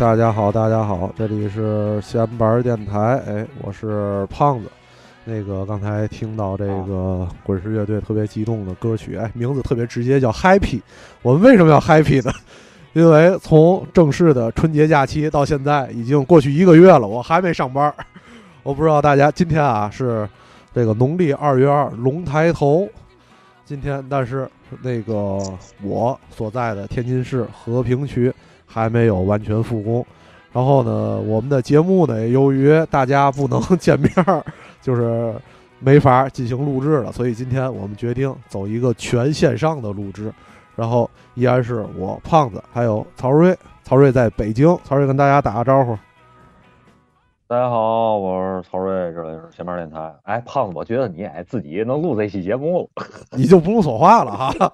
哎，大家好，大家好，这里是闲板电台，哎，我是胖子。那个刚才听到这个滚石乐队特别激动的歌曲，哎，名字特别直接，叫 Happy。我们为什么要 Happy 呢？因为从正式的春节假期到现在已经过去一个月了，我还没上班。我不知道大家今天啊是这个农历二月二龙抬头，今天，但是那个我所在的天津市和平区还没有完全复工。然后呢，我们的节目呢，由于大家不能见面儿，就是没法进行录制了，所以今天我们决定走一个全线上的录制。然后依然是我胖子，还有曹睿，曹睿在北京，曹睿跟大家打个招呼。大家好，我是曹睿，这里是前面电台。哎，胖子，我觉得你哎自己能录这期节目了，你就不用说话了哈。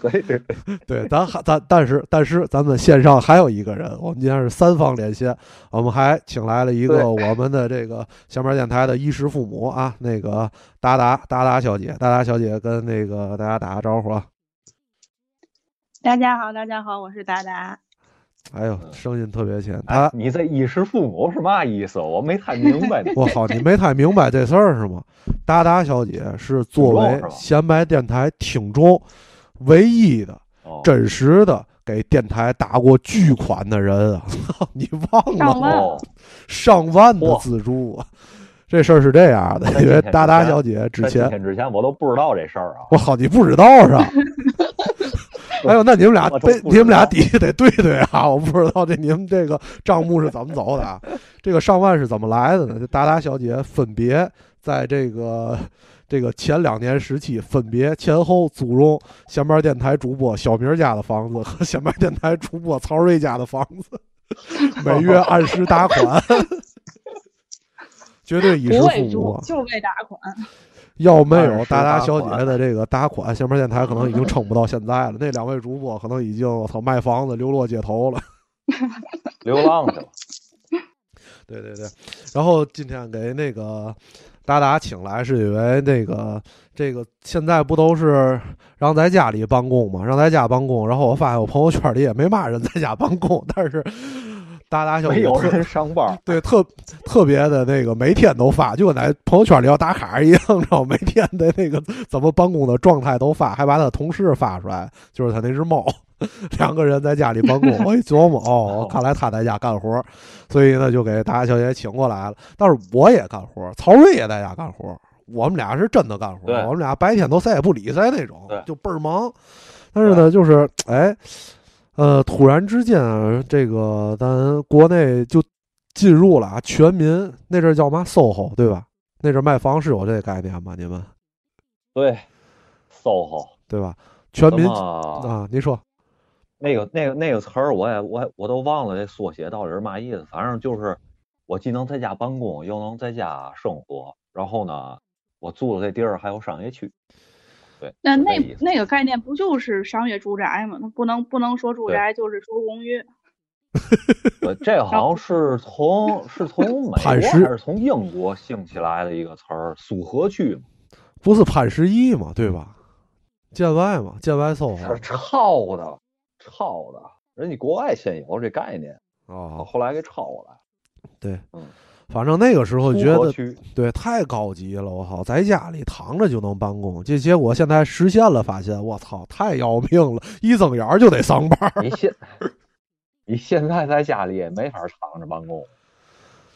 对对 对，咱还咱但是但是咱们线上还有一个人，我们今天是三方连线，我们还请来了一个我们的这个下面电台的衣食父母啊，那个达达达达小姐，达达小姐跟那个大家打个招呼啊。大家好，大家好，我是达达。哎呦，声音特别浅，他你这衣食父母是嘛意思？我没太明白。我靠，你没太明白这事儿是吗？达达小姐是作为闲白电台听众。唯一的、真实的给电台打过巨款的人啊！你忘了吗？上万的资助啊！这事儿是这样的，因为达达小姐之前之前我都不知道这事儿啊！我靠，你不知道是吧？哎呦，那你们俩得你们俩底下得对对啊！我不知道这你们这个账目是怎么走的啊？这个上万是怎么来的呢？这达达小姐分别在这个。这个前两年时期，分别前后租用闲班电台主播小明家的房子和闲班电台主播曹睿家的房子，每月按时打款，绝对衣食父母，就为打款。要没有达达小姐的这个打款，闲班电台可能已经撑不到现在了。那两位主播可能已经我操卖房子流落街头了，流浪去了。对对对，然后今天给那个。达达请来是因为那个这个现在不都是让在家里办公嘛？让在家办公，然后我发现我朋友圈里也没嘛人在家办公，但是达达小没有人上班，对，特特别的那个每天都发，就跟在朋友圈里要打卡一样，知道每天的那个怎么办公的状态都发，还把他同事发出来，就是他那只猫。两个人在家里办公，我 一琢磨，哦，看来他在家干活，所以呢就给大小姐请过来了。但是我也干活，曹睿也在家干活，我们俩是真的干活，我们俩白天都谁也不理谁那种，就倍儿忙。但是呢，就是哎，呃，突然之间，这个咱国内就进入了啊全民那阵叫嘛 SOHO 对吧？那阵卖房是有这个概念吗？你们？对，SOHO 对吧？全民啊，你说。那个、那个、那个词儿，我也、我、我都忘了这缩写到底是嘛意思。反正就是，我既能在家办公，又能在家生活。然后呢，我住的这地儿还有商业区。对。那那那个概念不就是商业住宅吗？那不能不能说住宅就是说公寓。这好像是从是从 美国还是从英国兴起来的一个词儿，苏合区嘛？不是潘石屹嘛？对吧？建外嘛？建外搜是抄的。抄的，人家国外先有这概念啊，后来给抄过来。对，反正那个时候觉得对太高级了，我靠，在家里躺着就能办公，这结果现在实现了，发现我操，太要命了，一睁眼就得上班。你现 你现在在家里也没法躺着办公，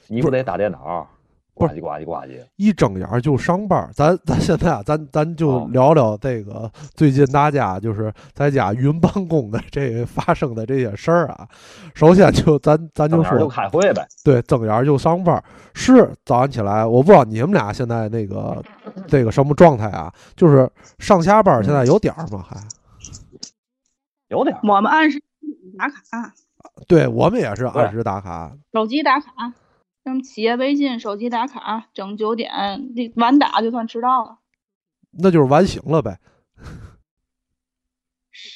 你不得打电脑。呱唧呱唧呱唧，一睁眼就上班。咱咱现在啊，咱咱就聊聊这个最近大家就是在家云办公的这 发生的这些事儿啊。首先就咱咱就说，就开会呗。对，睁眼就上班。是早上起来，我不知道你们俩现在那个这个什么状态啊？就是上下班现在有点儿吗？还 有点儿。我们按时打卡。对我们也是按时打卡，手机打卡。用企业微信、手机打卡，整九点，晚打就算迟到了。那就是晚醒了呗。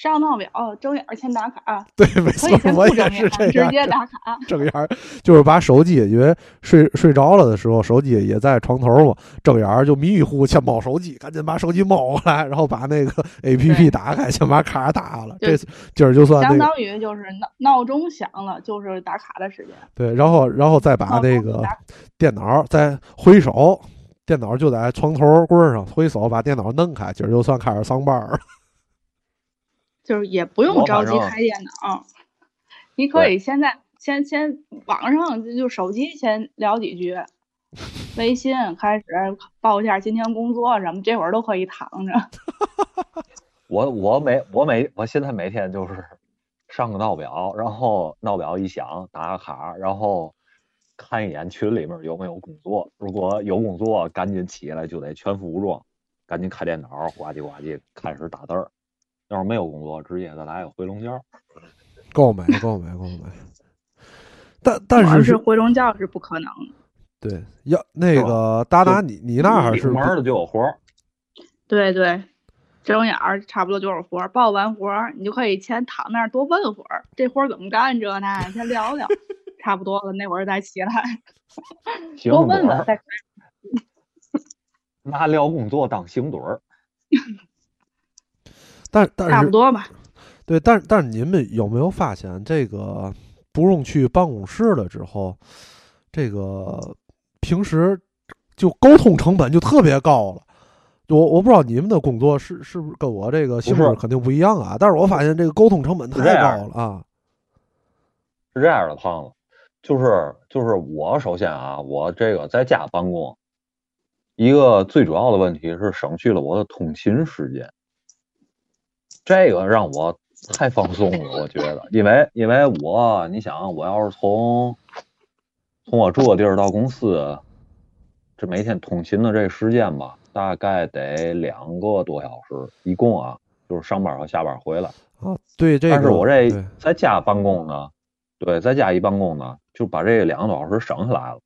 上闹表睁眼先打卡，对，没错以，我也是这样直接打卡。睁眼儿就是把手机，因为睡睡着了的时候，手机也在床头嘛，睁眼儿就迷迷糊糊先摸手机，赶紧把手机摸过来，然后把那个 A P P 打开，先把卡打了。对这今儿就算相那个当于就是闹闹钟响了，就是打卡的时间。对，然后然后再把那个电脑再挥手，电脑就在床头柜儿上，挥手把电脑弄开，今儿就算开始上班儿了。就是也不用着急开电脑，你可以现在先先网上就就手机先聊几句，微信开始报一下今天工作什么，这会儿都可以躺着。我我每我每我现在每天就是上个闹表，然后闹表一响打个卡，然后看一眼群里面有没有工作，如果有工作，赶紧起来就得全副武装，赶紧开电脑，呱唧呱唧开始打字儿。要是没有工作，直接再来个回笼觉。够美，够美，够美。但但是是回笼觉是不可能的。对，要那个达达，你你那儿是门儿的就有活儿，对对，睁眼儿差不多就是活儿，报完活儿你就可以先躺那儿多问会儿，这活儿怎么干这那，先聊聊，差不多了那会儿再起来行多问，问再开拿聊工作当行盹儿。但但是差不多吧。对，但但是你们有没有发现，这个不用去办公室了之后，这个平时就沟通成本就特别高了。我我不知道你们的工作是是不是跟我这个性质肯定不一样啊，但是我发现这个沟通成本太高了啊。是这样的，胖子，就是就是我首先啊，我这个在家办公，一个最主要的问题是省去了我的通勤时间，这个让我太放松了，我觉得，因为因为我你想，我要是从从我住的地儿到公司，这每天通勤的这时间吧，大概得两个多小时，一共啊，就是上班和下班回来。啊，对这个，但是我这在家办公呢，对，在家一办公呢，就把这两个多小时省下来了。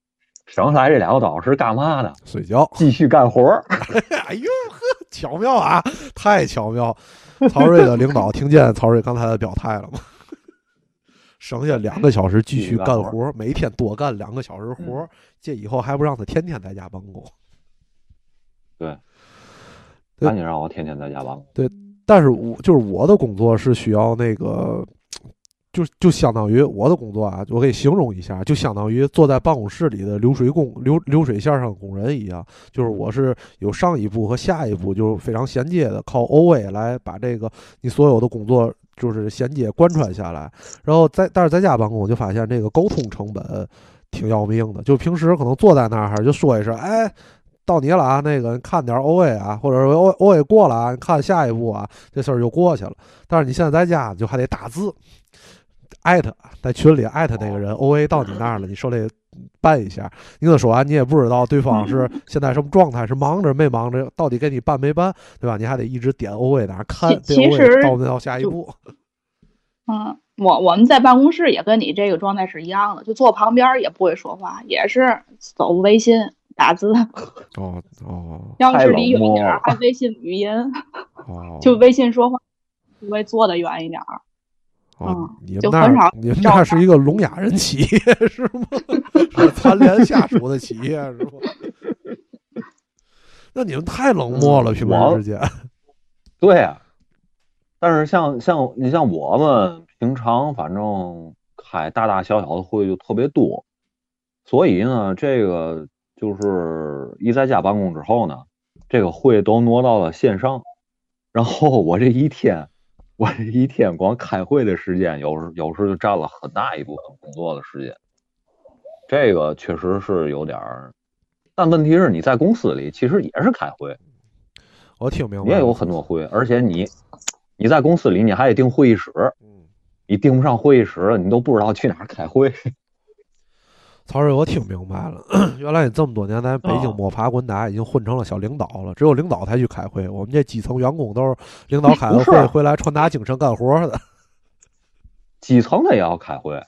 省下来这两个多小时干嘛呢？睡觉。继续干活儿。哎呦呵，巧妙啊，太巧妙！曹睿的领导听见曹睿刚才的表态了吗？剩下两个小时继续干活，每天多干两个小时活，这以后还不让他天天在家办公。对赶紧让我天天在家办公。对但是我就是我的工作是需要那个，就就相当于我的工作啊，我给你形容一下，就相当于坐在办公室里的流水工流流水线上工人一样，就是我是有上一步和下一步，就是非常衔接的，靠 OA 来把这个你所有的工作就是衔接贯穿下来。然后在但是在家办公，我就发现这个沟通成本挺要命的，就平时可能坐在那儿就说一声，哎。到你了啊，那个看点 O A 啊，或者说 O O A 过了啊，看下一步啊，这事儿就过去了。但是你现在在家就还得打字，艾特在群里艾特那个人 O A 到你那儿了，你手里办一下。你跟他说完，你也不知道对方是现在什么状态，是忙着没忙着，到底给你办没办，对吧？你还得一直点 O A 那看，其这 O 其 A 实到没到下一步。嗯，我我们在办公室也跟你这个状态是一样的，就坐旁边儿也不会说话，也是走微信打字，哦哦要是离远一点儿还微信语音，哦，就微信说话，就会坐的远一点儿。哦嗯，你们那儿你们那儿是一个聋哑人企业 是吗？是残联下属的企业是吗？那你们太冷漠了，嗯平我时之间。对呀、但是像像你像我们平常反正开大大小小的会就特别多，所以呢，这个就是一在家办公之后呢，这个会都挪到了线上，然后我这一天，我这一天光开会的时间，有时有时就占了很大一部分工作的时间，这个确实是有点儿。但问题是你在公司里其实也是开会，我听明白也有很多会，而且你你在公司里你还得订会议室，嗯。你订不上会议室，你都不知道去哪儿开会。曹睿，我听明白了，原来你这么多年在北京哦摸爬滚打，已经混成了小领导了。只有领导才去开会，我们这基层员工都是领导 开了会回来传达精神干活的。基层的也要开会，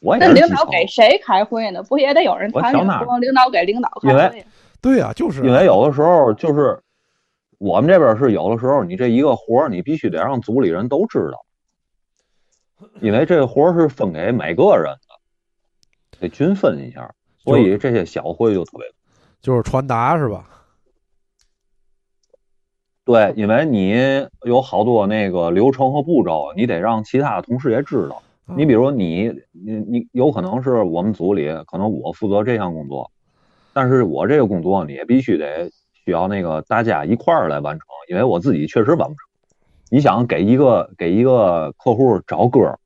我也那领导给谁开会呢？不也得有人参与？我想哪儿不能领导给领导因为开会。对呀、就是因为有的时候就是我们这边是有的时候，你这一个活儿，你必须得让组里人都知道，因为这个活儿是分给每个人的，得均分一下，所以这些小会就特别就是传达是吧？对，因为你有好多那个流程和步骤，你得让其他的同事也知道。你比如你你你有可能是我们组里，可能我负责这项工作，但是我这个工作你也必须得需要那个大家一块儿来完成，因为我自己确实完不成。你想给一个给一个客户找歌，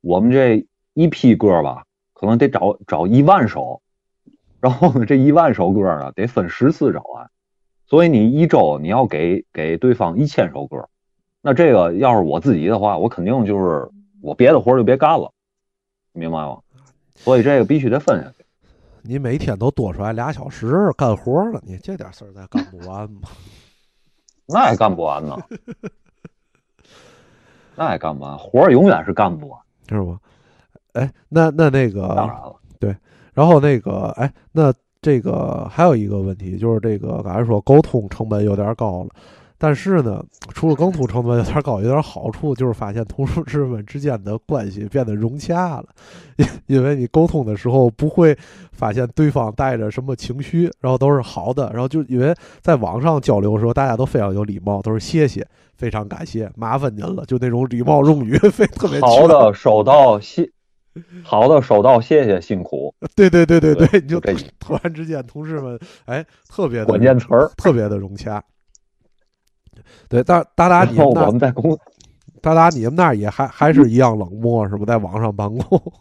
我们这一批歌吧，可能得找找一万首，然后呢，这一万首歌呢得分十次找完。所以你一周你要给给对方一千首歌，那这个要是我自己的话，我肯定就是我别的活就别干了，明白吗？所以这个必须得分下去。你每天都多出来俩小时干活了，你这点事儿再干不完吗？那也干不完呢，那也干不完，活儿永远是干不完，是吗？哎，那那那个，当然了，对，然后那个，哎，那。这个还有一个问题，就是这个刚才说沟通成本有点高了，但是呢，除了沟通成本有点高，有点好处就是发现同事之们之间的关系变得融洽了，因因为你沟通的时候不会发现对方带着什么情绪，然后都是好的，然后就因为在网上交流的时候，大家都非常有礼貌，都是谢谢，非常感谢，麻烦您了，就那种礼貌用语，非特别好的，收到谢。好的，收到，谢谢，辛苦。对对对对对，你就突然之间，同事们哎，特别的关键词儿，特别的融洽。对，但达达，你们我们在公，达达，你们那也还还是一样冷漠是不？在网上办公。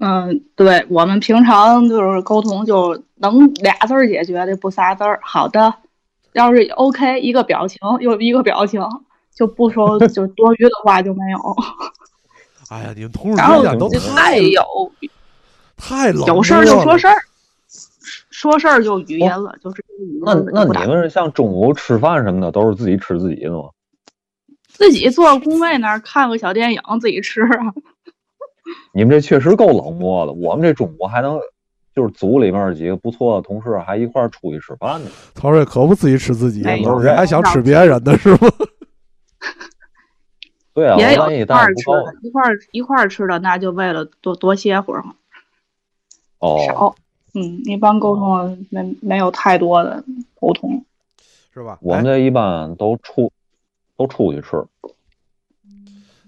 嗯，对我们平常就是沟通，就能俩字儿解决的，不仨字儿。好的，要是 OK，一个表情又一个表情，就不说 就多余的话就没有。哎呀，你们同事之间都太有太冷，有事儿就说事儿，说事儿就语言了，就是那那你们像中午吃饭什么的，都是自己吃自己的吗？自己坐工位那儿看个小电影，自己吃啊。你们这确实够冷漠的。我们这中午还能就是组里面几个不错的同事还一块儿出去吃饭呢。他说可不自己吃自己的，还想吃别人的是吗？对啊，也有一块儿吃的，一块儿一块儿吃的，那就为了多多歇会儿嘛。哦，少，嗯，一般沟通没没有太多的沟通，是吧？我们这一般都出都出去吃。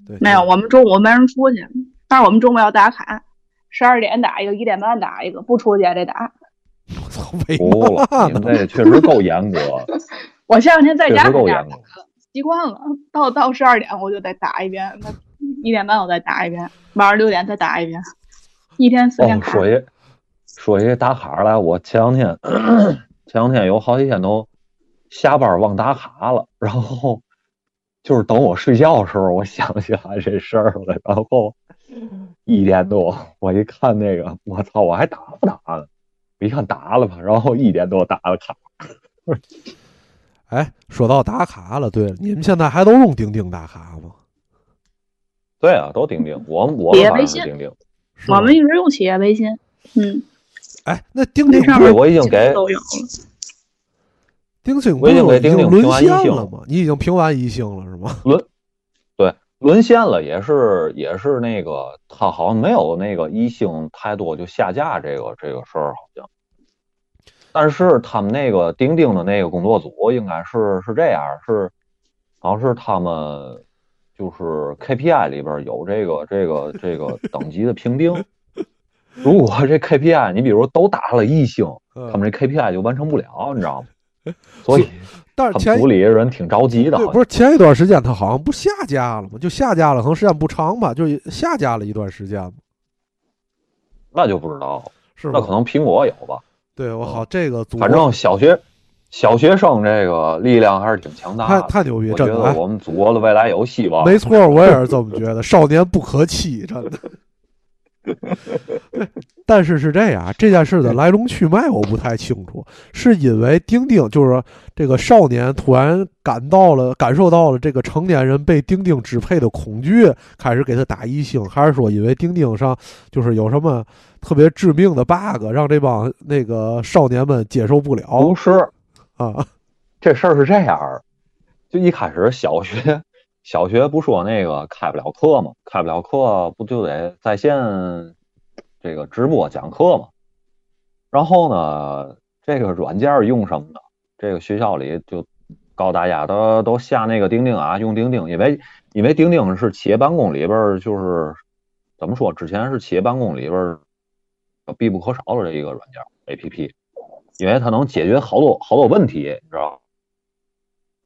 对，没有，我们中午没人出去，但是我们中午要打卡，十二点打一个，一点半打一个，不出去也得打。我操，为了？你们这确实够严格。我前两天在家够严格。习惯了，到到十二点我就得打一遍，那一点半我再打一遍，晚上六点再打一遍，一天四天卡。说一说一打卡来，我前两天 前两天有好几天都下班忘打卡了，然后就是等我睡觉的时候，我想起来这事儿了，然后一点多我一看那个，我操，我还打不打呢？我一看打了吧，然后一点多打了卡。哎，说到打卡了，对了，你们现在还都用钉钉打卡吗？对啊，都钉钉。我我企业微信，钉钉。我们一直用企业微信。嗯。哎，那钉钉上面我已经给都有了。钉钉我已经给钉钉沦完一星了吗？你已经评完一星了是吗？沦，对，沦陷了，也是也是那个，他好像没有那个一星太多就下架这个这个事儿，好像。但是他们那个钉钉的那个工作组应该是是这样，是好像是他们就是 KPI 里边有这个这个这个 等级的评定。如果这 KPI 你比如都打了一星，他们这 KPI 就完成不了，你知道吗？所以，但是前组里人挺着急的。不是前一段时间他好像不下架了吗？就下架了，可能时间不长吧，就下架了一段时间那就不知道，是那可能苹果有吧。对，我好这个，反正小学小学生这个力量还是挺强大的，太太牛逼，我觉得我们祖国的未来有希望。没错，我也是这么觉得，少年不可欺，真的。但是是这样，这件事的来龙去脉我不太清楚，是因为钉钉就是这个少年突然感到了感受到了这个成年人被钉钉支配的恐惧，开始给他打一星，还是说因为钉钉上就是有什么特别致命的 bug，让这帮那个少年们接受不了？不是啊，这事儿是这样，就一开始小学小学不说那个开不了课嘛，开不了课不就得在线这个直播讲课嘛？然后呢，这个软件用什么呢？这个学校里就告大家都都下那个钉钉啊，用钉钉，因为因为钉钉是企业办公里边就是怎么说，之前是企业办公里边必不可少的这一个软件 APP，因为它能解决好多好多问题，你知道吗？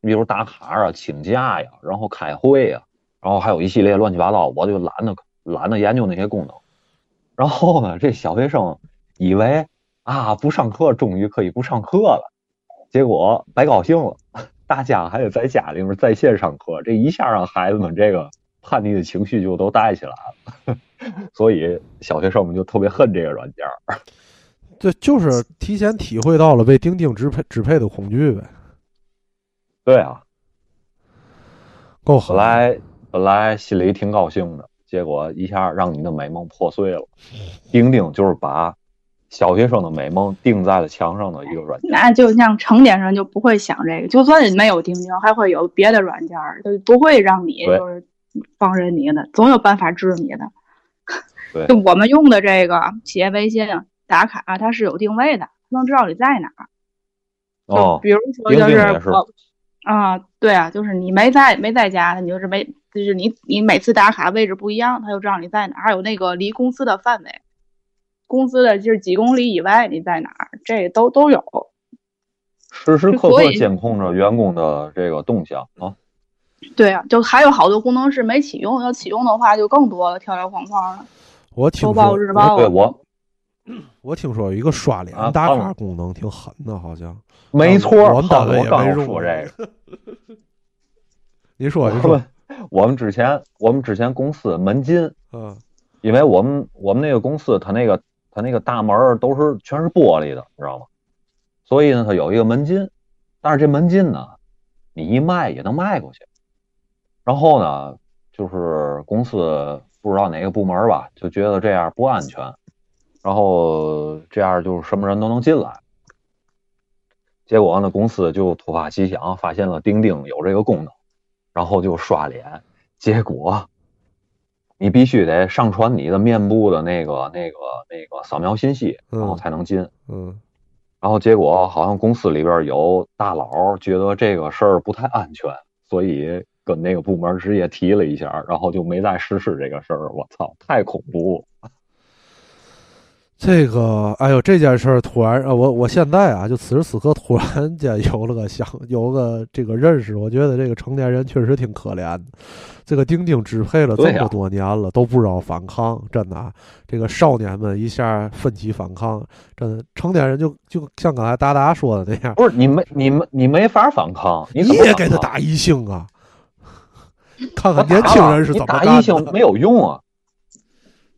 比如打卡啊、请假呀，然后开会呀，然后还有一系列乱七八糟，我就懒得懒得研究那些功能。然后呢，这小学生以为啊不上课终于可以不上课了，结果白高兴了，大家还得在家里面在线上课，这一下让孩子们这个叛逆的情绪就都带起来了，所以小学生们就特别恨这个软件儿。这就是提前体会到了被钉钉支配支配的恐惧呗，对啊，够狠本。来本来心里挺高兴的，结果一下让你的美梦破碎了。钉钉就是把小学生的美梦钉在了墙上的一个软件。那就像成年人就不会想这个，就算没有钉钉，还会有别的软件儿，就不会让你就是放任你的，总有办法治你的。对 就我们用的这个企业微信打卡，它是有定位的，它能知道你在哪儿。哦，比如说钉就是钉也是我啊，对啊，就是你没在没在家，你就是没，就是你你每次打卡位置不一样，他就知道你在哪儿，还有那个离公司的范围，公司的就是几公里以外你在哪儿，这都都有。时时刻刻监控着员工的这个动向啊。对啊，就还有好多功能是没启用，要启用的话就更多了，条条框框的，我听周报、说，日报啊。对我 我听说有一个刷脸啊打卡功能挺狠的，好像。没错，我们单位也没这个。你说，你说我们，之前我们之前公司门禁，嗯因为我们我们那个公司它那个它那个大门都是全是玻璃的，你知道吗？所以呢，它有一个门禁，但是这门禁呢，你一迈也能迈过去。然后呢，就是公司不知道哪个部门吧，就觉得这样不安全，然后这样就是什么人都能进来。结果呢，公司就突发奇想，发现了钉钉有这个功能，然后就刷脸。结果你必须得上传你的面部的那个、那个、那个扫描信息，然后嗯才能进。嗯，然后结果好像公司里边有大佬觉得这个事儿不太安全，所以跟那个部门直接提了一下，然后就没再实施这个事儿。我操，太恐怖了！这个，哎呦，这件事儿突然，呃，我我现在啊，就此时此刻突然 间有了个想，有个这个认识，我觉得这个成年人确实挺可怜的。这个钉钉支配了这么多年了，都不知道反抗，真的啊。这个少年们一下奋起反抗，真的，成年人就就像刚才达达说的那样，不是你没你没你没法反抗，你也给他打一星啊！看看年轻人是怎么干打一星。没有用啊，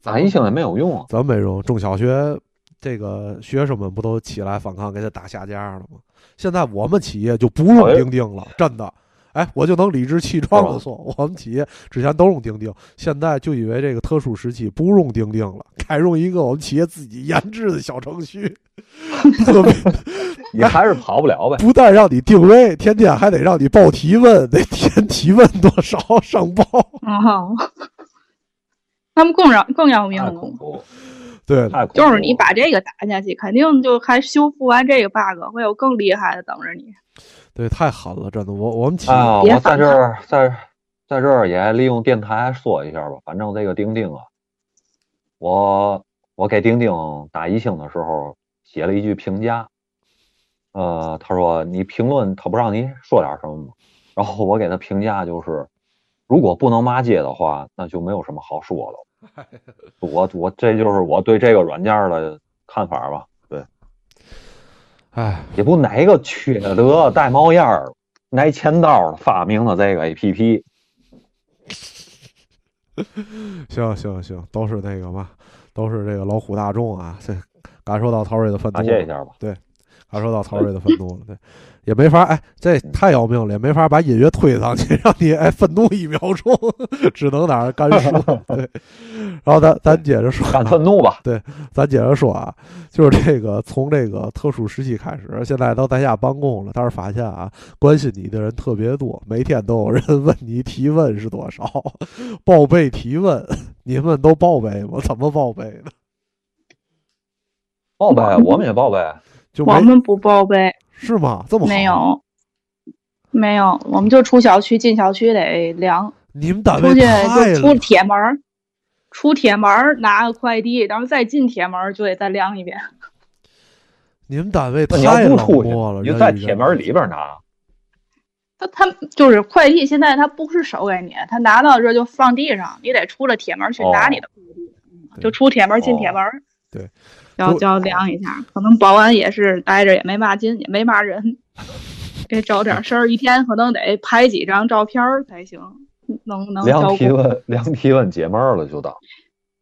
打一星也没有用啊。咱没用，中小学这个学生们不都起来反抗，给他打下架了吗？现在我们企业就不用哎钉钉了，真的。哎，我就能理直气壮的说，我们企业之前都用钉钉，现在就因为这个特殊时期不用钉钉了，改用一个我们企业自己研制的小程序，特别 你还是跑不了呗。不但让你定位，天天还得让你报提问，得填提问多少上报。哦，他们更让更要命了。太恐怖，对，太恐怖。就是你把这个打下去，肯定就还修复完这个 bug，会有更厉害的等着你。对，太狠了，真的。我我们企业、啊，我在这儿在在这儿也利用电台说一下吧。反正这个钉钉啊，我我给钉钉打一星的时候写了一句评价，呃，他说你评论他不让你说点什么吗？然后我给他评价就是，如果不能骂街的话，那就没有什么好说的。我我这就是我对这个软件的看法吧。对，哎，也不哪个缺德带冒烟儿、拿钱刀的发明了这个 APP。行行行，都是那个嘛，都是这个老虎大众啊，这 感受到曹睿的愤怒了，感谢一下吧。对感受到曹睿的愤怒了，对，也没法，哎，这太要命了，也没法把音乐推上去，让你哎愤怒一秒钟，只能在那干说，对。然后咱咱接着说，干愤怒吧，对，咱接着说啊，就是这个从这个特殊时期开始，现在都在家办公了，但是发现啊，关心你的人特别多，每天都有人问你体温是多少，报备体温，你们都报备吗？怎么报备的？报备，我们也报备。就我们不报备，是吗？这么没有，没有，我们就出小区进小区得量。你们单位出去太就出铁门儿，出铁门儿拿个快递，然后再进铁门儿就得再量一遍。你们单位太冷不出去漠了，，你就在铁门里边拿。他他就是快递，现在他不是手给你，他拿到这就放地上，你得出了铁门去拿你的快递，对就出铁门进铁门。对，要就要量一下，可能保安也是待着也没嘛劲，也没嘛人，给找点事儿，一天可能得拍几张照片才行，能能量体温，量体温解闷儿了就到。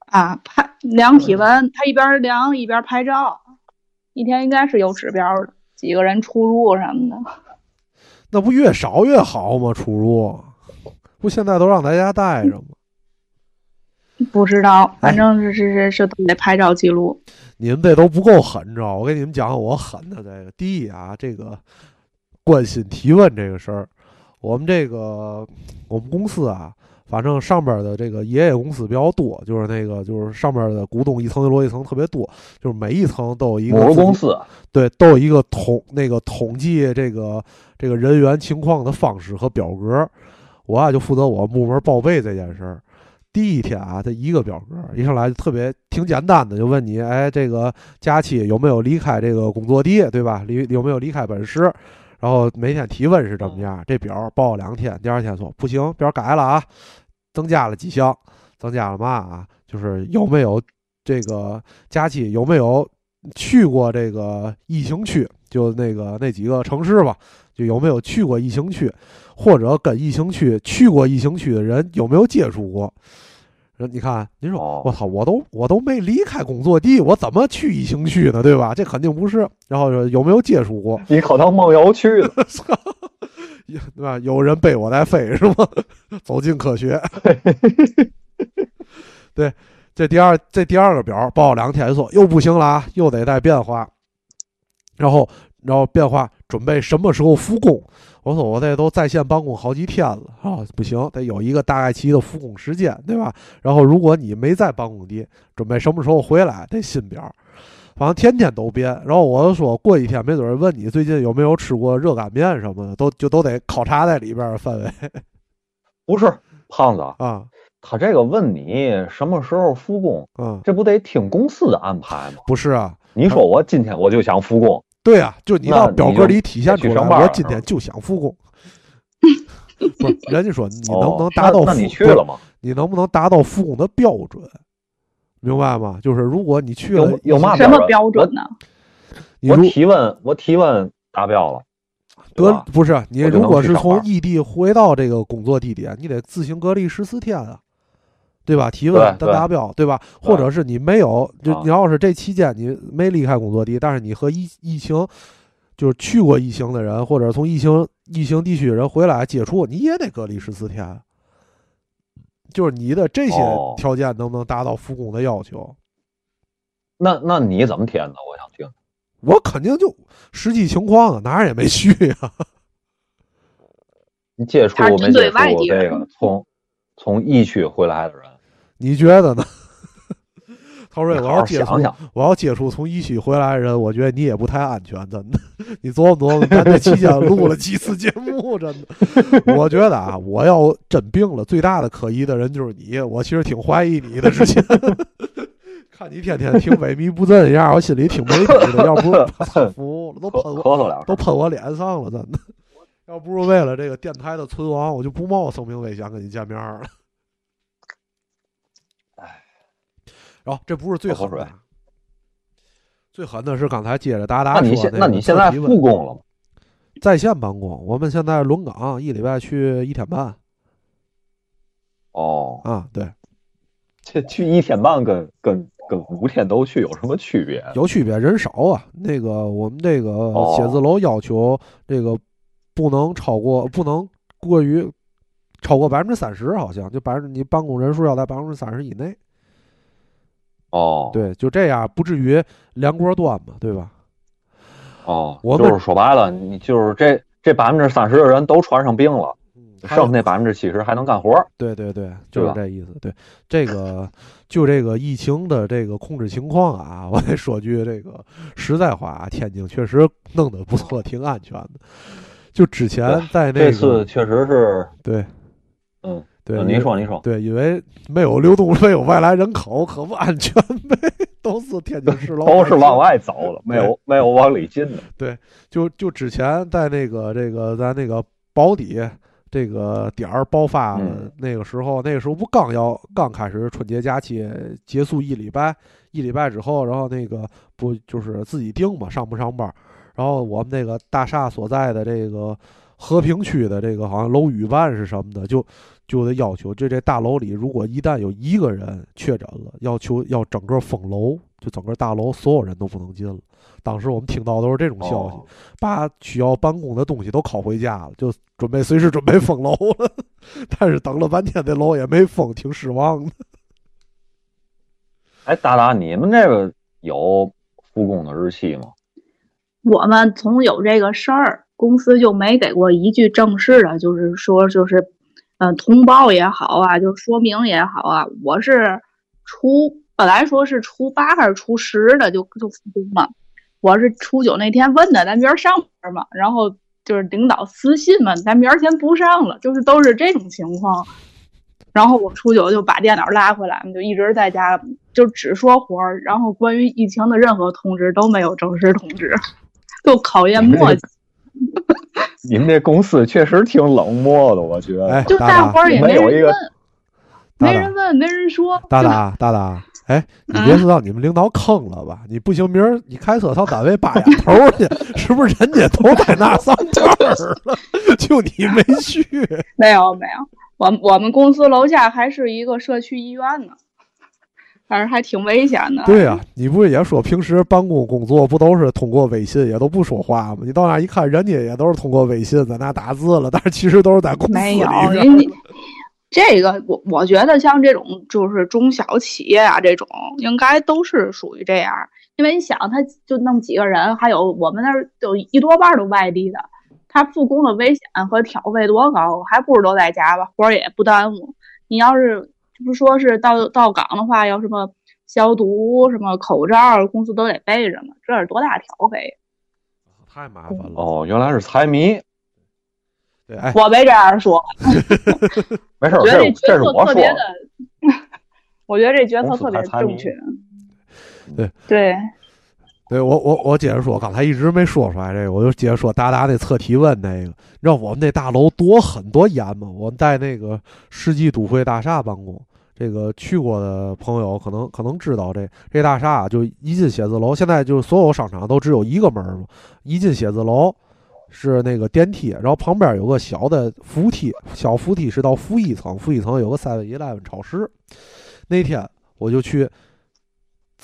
啊，拍量体温，他一边量一边拍照，一天应该是有指标的，几个人出入什么的。那不越少越好吗？出入不现在都让大家待着吗？不知道，哎反正是是是是都得拍照记录。你们这都不够狠，你知道？我给你们讲讲我狠的这个。第一啊，这个关心提问这个事儿，我们这个我们公司啊，反正上边的这个爷爷公司比较多，就是那个就是上边的股东一层一摞一层特别多，就是每一层都有一个公司对，都有一个统那个统计这个这个人员情况的方式和表格。我啊就负责我部门报备这件事儿。第一天啊，这一个表格一上来就特别挺简单的，就问你，哎，这个假期有没有离开这个工作地，对吧？离有没有离开本市？然后每天体温是怎么样？这表报两天，第二天说不行，表改了啊，增加了几项，增加了嘛啊？就是有没有这个假期有没有去过这个疫情区，就那个那几个城市吧，就有没有去过疫情区，或者跟疫情区去过疫情区的人有没有接触过？人你看，您说哦我操，我都我都没离开工作地，我怎么去疫情区呢？对吧？这肯定不是。然后说有没有接触过？你可能梦游去了。对吧？有人背我在飞是吗？走进科学。对，这第二这第二个表报两天说又不行了啊，又得再变化。然后然后变化准备什么时候复工？我说我这都在线办公好几天了啊，不行，得有一个大概期的复工时间，对吧？然后如果你没在办公地，准备什么时候回来？这新表。反正天天都变，然后我就说过几天没准儿问你最近有没有吃过热干面什么的，都就都得考察在里边儿的范围 不是胖子，啊他这个问你什么时候复工，嗯，这不得听公司的安排吗？不是啊，你说我今天我就想复工，对啊，就你那到表格里体现出来，我今天就想复工。不是，人家说你能不能哦达到复？那那你去了吗？你能不能达到复工的标准？明白吗？就是如果你去了有，有嘛什么标准呢？我提问，我提问达标了，对隔？不是你如果是从异地回到这个工作地点，你得自行隔离十四天啊，对吧？体温对对单达标，对吧？或者是你没有，就啊你要是这期间你没离开工作地，但是你和疫疫情就是去过疫情的人，或者从疫情疫情地区的人回来接触，你也得隔离十四天。就是你的这些哦条件能不能达到复工的要求？那那你怎么填呢？我想听。我肯定就实际情况啊，哪儿也没去啊、你接触我们对没接触这个从从疫区回来的人？你觉得呢？涛瑞，我要接触想想，我要接触从疫区回来的人，我觉得你也不太安全，真的。你琢磨琢磨，咱这期间录了几次节目，真的。我觉得啊，我要真病了，最大的可疑的人就是你。我其实挺怀疑你的，之前 看你天天挺萎靡不振的样儿，我心里挺没底的。要不 服了，都咳喷我。都喷我脸上了，真的。要不是为了这个电台的存亡，我就不冒生命危险跟你见面了。然后这不是最狠喝口的，最狠的是刚才接着达达那你说那个现那你现在复工了吗？在线办公，我们现在轮岗，一礼拜去一天半哦，啊，对，这去一天半跟跟跟五天都去有什么区别？有区别，人少啊。那个我们这个写字楼要求这个不能超过，不能过于超过百分之三十，好像就百分之你办公人数要在百分之三十以内。哦，对，就这样，不至于凉锅端嘛，对吧？哦，我就是说白了，你就是这这百分之三十的人都传上病了，剩下那百分之七十还能干活。对对对，就是这意思。对，这个就这个疫情的这个控制情况啊，我得说句这个实在话啊，天津确实弄得不错，挺安全的。就之前在那个，这次确实是对，嗯。对，你说你说，对，因为没有流动，没有外来人口，可不安全呗，都是天津市老都是往外走的，没有没有往里进的。对，就就之前在那个这个咱那个保底这个点儿爆发的那个时候，那个时候不刚要刚开始春节假期结束一礼拜，一礼拜之后，然后那个不就是自己定嘛，上不上班？然后我们那个大厦所在的这个和平区的这个好像楼宇办是什么的，就。就得要求，这这大楼里，如果一旦有一个人确诊了，要求要整个封楼，就整个大楼所有人都不能进了。当时我们听到都是这种消息，把需要办公的东西都拷回家了，就准备随时准备封楼了。但是等了半天，这楼也没封，挺失望的。哎，大大，你们那个有复工的日期吗？我们从有这个事儿，公司就没给过一句正式的，就是说，就是。嗯，通报也好啊，就说明也好啊。我是初本来说是初八还是初十的就就复工嘛。我是初九那天问的，咱明儿上班嘛。然后就是领导私信嘛，咱明儿先不上了，就是都是这种情况。然后我初九就把电脑拉回来，就一直在家，就只说活儿。然后关于疫情的任何通知都没有正式通知，就考验默契。你们这公司确实挺冷漠的，我觉得。哎，就大伙儿也没有一个，没人问，没人说。大大大大，哎，你别知道你们领导坑了吧？你不行，明儿你开车上单位拔烟头去，是不是人家都在那上班了？就你没去？没有没有，我我们公司楼下还是一个社区医院呢。反正还挺危险的。对呀，你不是也说平时办公工作不都是通过微信，也都不说话吗？你到那一看，人家也都是通过微信在那打字了，但是其实都是在公司里面。这个我我觉得像这种就是中小企业啊，这种应该都是属于这样，因为你想，他就那么几个人，还有我们那儿就一多半都外地的，他复工的危险和调费多高，还不如都在家吧，活儿也不耽误。你要是。这不说是到到岗的话要什么消毒、什么口罩，公司都得备着呢，这是多大条费？太麻烦了哦，原来是财迷。对，哎，我没这样说。没事，我觉得这角色特别的，我觉得这决策特别正确。对对。对我我我接着说，刚才一直没说出来这个，我就接着说达达那测体温那个。你知道我们那大楼多狠多严吗？我们在那个世纪都会大厦办公，这个去过的朋友可能可能知道这这大厦就一进写字楼，现在就所有商场都只有一个门嘛。一进写字楼是那个电梯，然后旁边有个小的扶梯，小扶梯是到负一层，负一层有个 Seven Eleven 超市。那天我就去。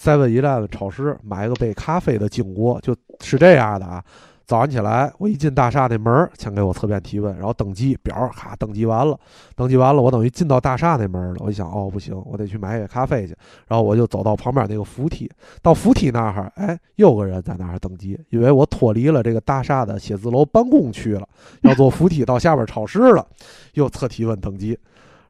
seven eleven 超市买个杯咖啡的经过就是这样的啊。早上起来，我一进大厦那门先给我测遍体温，然后登记表，咔登记完了，登记完了，我等于进到大厦那门了。我一想，哦，不行，我得去买杯咖啡去。然后我就走到旁边那个扶梯，到扶梯那儿，哎，又个人在那儿登记，因为我脱离了这个大厦的写字楼办公区了，要坐扶梯到下边超市了，又测体温登记。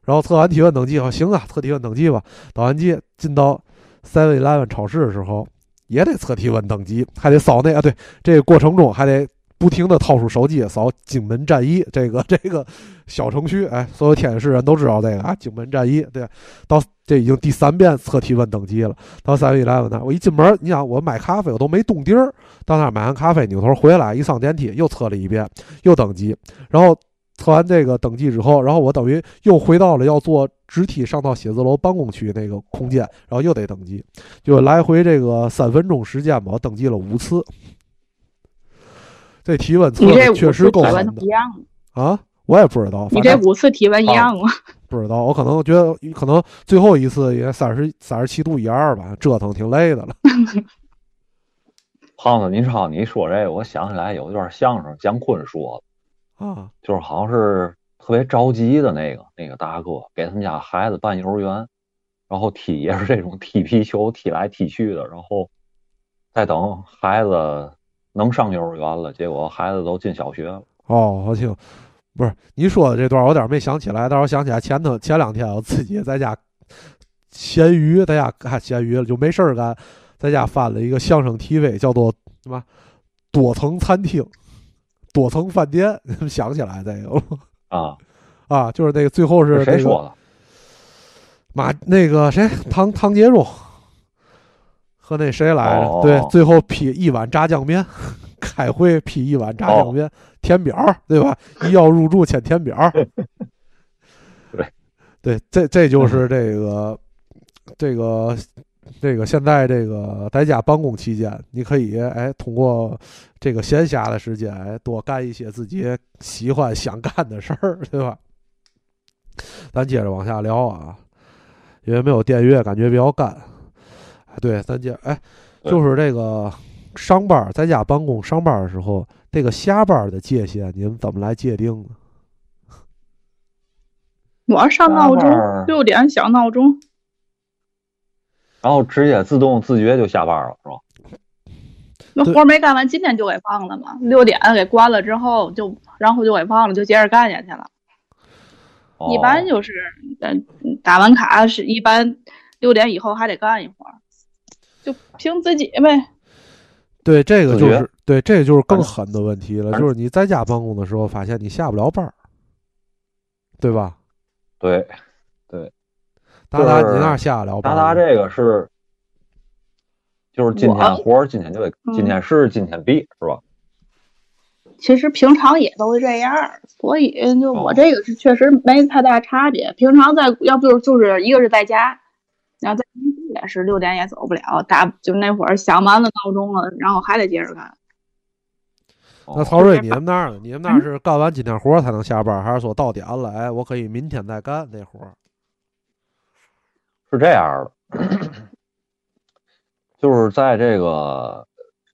然后测完体温登记，好行啊，测体温登记吧。登完记进到。Seven Eleven 超市的时候也得测体温等级，还得扫那啊，对，这个过程中还得不停的掏出手机扫荆门战役这个 这个小程序，哎，所有天津市人都知道这个啊，荆门战役，对，到这已经第三遍测体温等级了。到 Seven Eleven 那，我一进门，你想我买咖啡我都没动地儿，到那儿买完咖啡，扭头回来，一上电梯又测了一遍，又登记，然后。测完这个登记之后，然后我等于又回到了要做直梯上到写字楼办公区那个空间，然后又得登记，就来回这个三分钟时间吧，我登记了五次。这体温测的确实够狠的啊！我也不知道，你这五次体温一样吗？不知道，我可能觉得可能最后一次也三十三十七度一二吧，折腾挺累的了。胖子，您道你说这个，我想起来有一段相声，姜昆说的啊，就是好像是特别着急的那个那个大哥，给他们家孩子办幼儿园，然后踢也是这种踢皮球，踢来踢去的，然后再等孩子能上幼儿园了，结果孩子都进小学了。哦，我听，不是你说的这段，我有点没想起来，但是我想起来前头前两天我自己在家闲鱼，在家看闲鱼了，就没事儿干。在家翻了一个相声 TV，叫做什么多层餐厅、多层饭店，想起来这个了啊啊，就是那个最后是谁说的？马那个谁唐唐杰忠和那谁来着？对，最后批一碗炸酱面，开会批一碗炸酱面，填表对吧？一要入住签填表。对对，这这就是这个这个。这个现在这个在家办公期间，你可以哎通过这个闲暇的时间，哎多干一些自己喜欢想干的事儿，对吧？咱接着往下聊啊，因为没有电乐，感觉比较干。对，咱接哎，就是这个上班在家办公上班的时候，这个下班的界限，你们怎么来界定呢？我上闹钟，六点响闹钟。然后直接自动自觉就下班了，是吧？那活没干完，今天就给放了嘛。六点给关了之后，就然后就给放了，就接着干下去了。一般就是，嗯，打完卡是一般六点以后还得干一会儿，就凭自己呗。对，这个就是对，这个就是更狠的问题了，就是你在家办公的时候，发现你下不了班，对吧？对。达达，你那下了？达达这个是，就是今天活今天就得，今天是今天毕是吧？其实平常也都是这样，所以就我这个是确实没太大差别。平常在要不就就是一个是在家，然后在公司也是六点也走不了，打就那会儿响完了闹钟了，然后还得接着干。那曹瑞，你们那儿呢？你们那儿是干完今天活才能下班，还是说到点了，哎，我可以明天再干那活？是这样的，就是在这个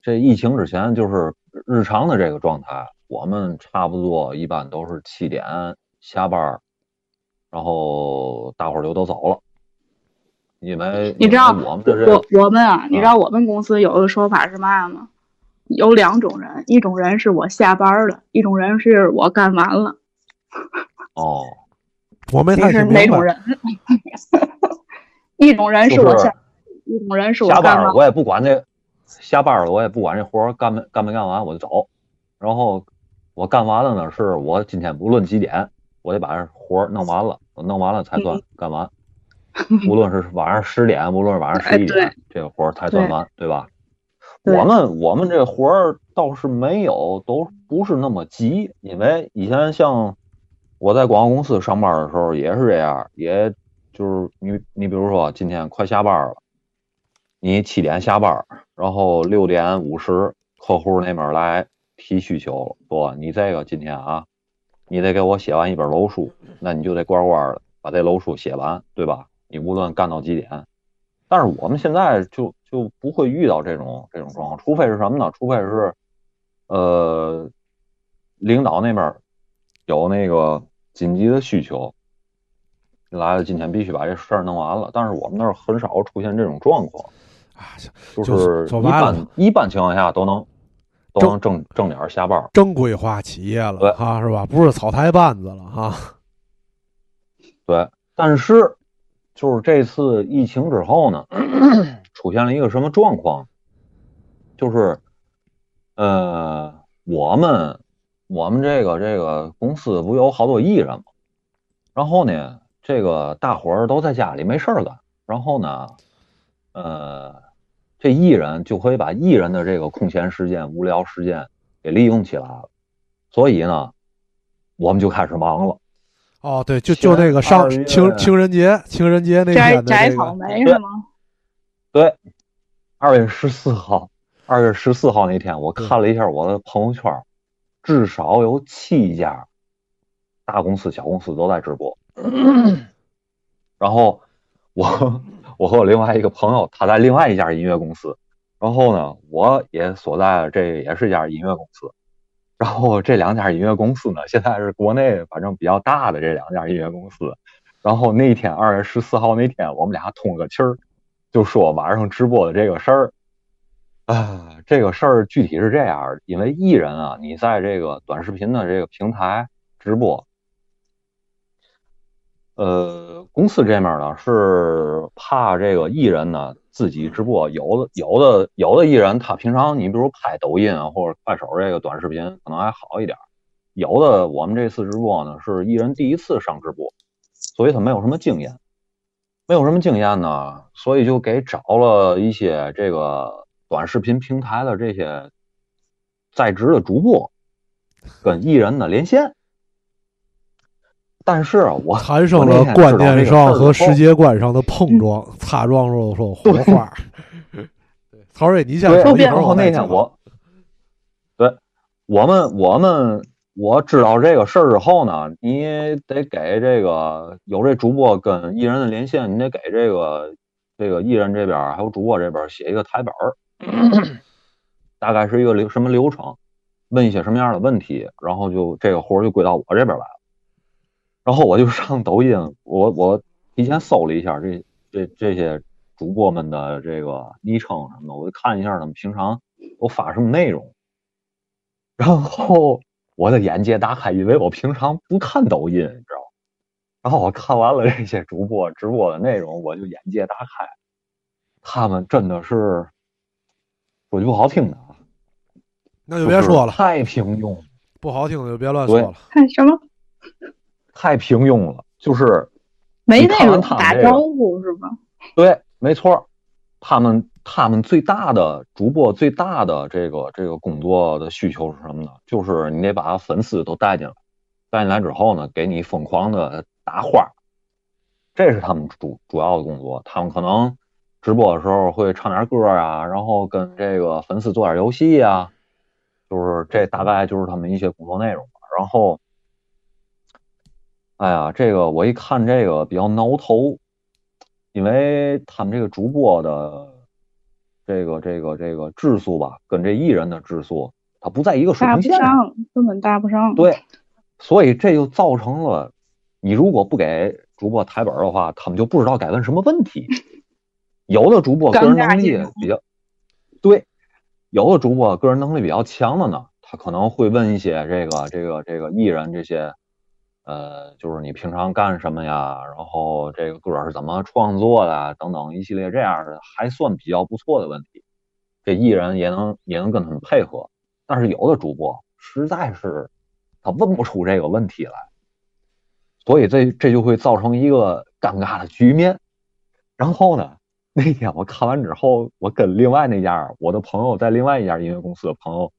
这疫情之前，就是日常的这个状态，我们差不多一般都是七点下班，然后大伙儿就都走了。你们你知道我们我我们啊，你知道我们公司有一个说法是嘛吗？有两种人，一种人是我下班了，一种人是我干完了。哦，我没太是哪种人？一种人是我下，一种人是我下班了，我也不管这下班了，我也不管这活干没干没干完，我就走。然后我干完了呢，是我今天无论几点，我得把这活弄完了，我弄完了才算干完。无论是晚上十点，无论是晚上十一点，这个活才算完，对吧？我们我们这活儿倒是没有，都不是那么急，因为以前像我在广告公司上班的时候也是这样，也。就是你，你比如说今天快下班了，你七点下班，然后六点五十客户那边来提需求，说你这个今天啊，你得给我写完一本楼书，那你就得乖乖的把这楼书写完，对吧？你无论干到几点，但是我们现在就就不会遇到这种这种状况，除非是什么呢？除非是呃，领导那边有那个紧急的需求。来了，今天必须把这事儿弄完了。但是我们那儿很少出现这种状况，啊，就是一般一般情况下都能都能正正点下班，正规化企业了，哈，是吧？不是草台班子了，哈。对，但是就是这次疫情之后呢，出现了一个什么状况？就是呃，我们我们这个这个公司不有好多艺人吗？然后呢？这个大伙儿都在家里没事儿干，然后呢，呃，这艺人就可以把艺人的这个空闲时间、无聊时间给利用起来了，所以呢，我们就开始忙了。哦，对，就就那个上情情人节，情人节那天摘摘草莓是吗？对，二月十四号，二月十四号那天，我看了一下我的朋友圈，至少有七家大公司、小公司都在直播。然后我我和我另外一个朋友，他在另外一家音乐公司，然后呢，我也所在的这也是一家音乐公司。然后这两家音乐公司呢，现在是国内反正比较大的这两家音乐公司。然后那一天二月十四号那天，我们俩通个气儿，就说晚上直播的这个事儿。啊，这个事儿具体是这样，因为艺人啊，你在这个短视频的这个平台直播，呃，公司这面呢是怕这个艺人呢自己直播，有的有的有的艺人他平常你比如拍抖音啊或者快手这个短视频可能还好一点，有的我们这次直播呢是艺人第一次上直播，所以他没有什么经验，没有什么经验呢，所以就给找了一些这个。短视频平台的这些在职的主播跟艺人呢连线，但是我产生了观念上和世界观上的碰撞，擦撞出说火花。曹睿，你想说。然后那天我，对，我们我们我知道这个事儿之后呢，你得给这个有这主播跟艺人的连线，你得给这个这个艺人这边还有主播这边写一个台本儿。大概是一个流什么流程，问一些什么样的问题，然后就这个活就归到我这边来了。然后我就上抖音，我我提前搜了一下这这这些主播们的这个昵称什么的，我就看一下他们平常都发什么内容。然后我的眼界大开，因为我平常不看抖音，你知道吗？然后我看完了这些主播直播的内容，我就眼界大开，他们真的是。说句不好听的啊，那就别说了。太平庸，不好听的就别乱说了。看什么？太平庸了，就是没那种打招呼是吧？对，没错。他们他们最大的主播最大的这个这个工作的需求是什么呢？就是你得把粉丝都带进来，带进来之后呢，给你疯狂的打花，这是他们主主要的工作。他们可能。直播的时候会唱点歌啊，然后跟这个粉丝做点游戏啊，就是这大概就是他们一些工作内容吧。然后，哎呀，这个我一看这个比较挠头，因为他们这个主播的这个这个这个质素吧，跟这艺人的质素，他不在一个水平线上，根本搭不上。对，所以这就造成了，你如果不给主播台本的话，他们就不知道该问什么问题。有的主播个人能力比较对，有的主播个人能力比较强的呢，他可能会问一些这个这个这个艺人这些，呃，就是你平常干什么呀？然后这个歌是怎么创作的？等等一系列这样的还算比较不错的问题，这艺人也能也能跟他们配合。但是有的主播实在是他问不出这个问题来，所以这这就会造成一个尴尬的局面。然后呢？那天我看完之后，我跟另外那家我的朋友在另外一家音乐公司的朋友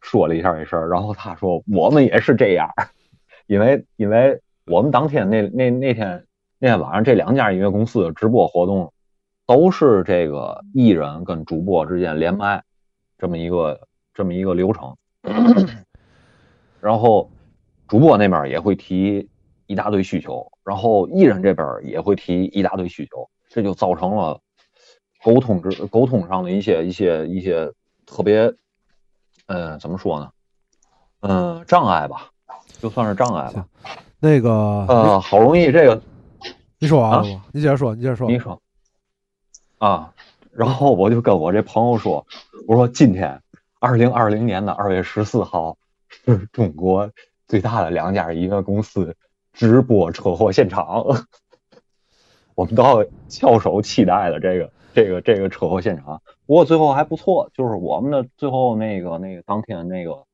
说了一下这事儿，然后他说我们也是这样，因为因为我们当天那那那天那天晚上这两家音乐公司的直播活动都是这个艺人跟主播之间连麦这么一个这么一个流程，然后主播那边也会提一大堆需求，然后艺人这边也会提一大堆需求，这就造成了。沟通之沟通上的一些一些一些特别，呃，怎么说呢？嗯，障碍吧，就算是障碍吧。那个呃，好容易这个，你说完了吗？你接着说，你接着说。你说啊，然后我就跟我这朋友说，我说今天二零二零年的二月十四号是中国最大的两家音乐公司直播车祸现场，我们都要翘首期待的这个。这个这个车祸现场，不过最后还不错，就是我们的最后那个那个当天那个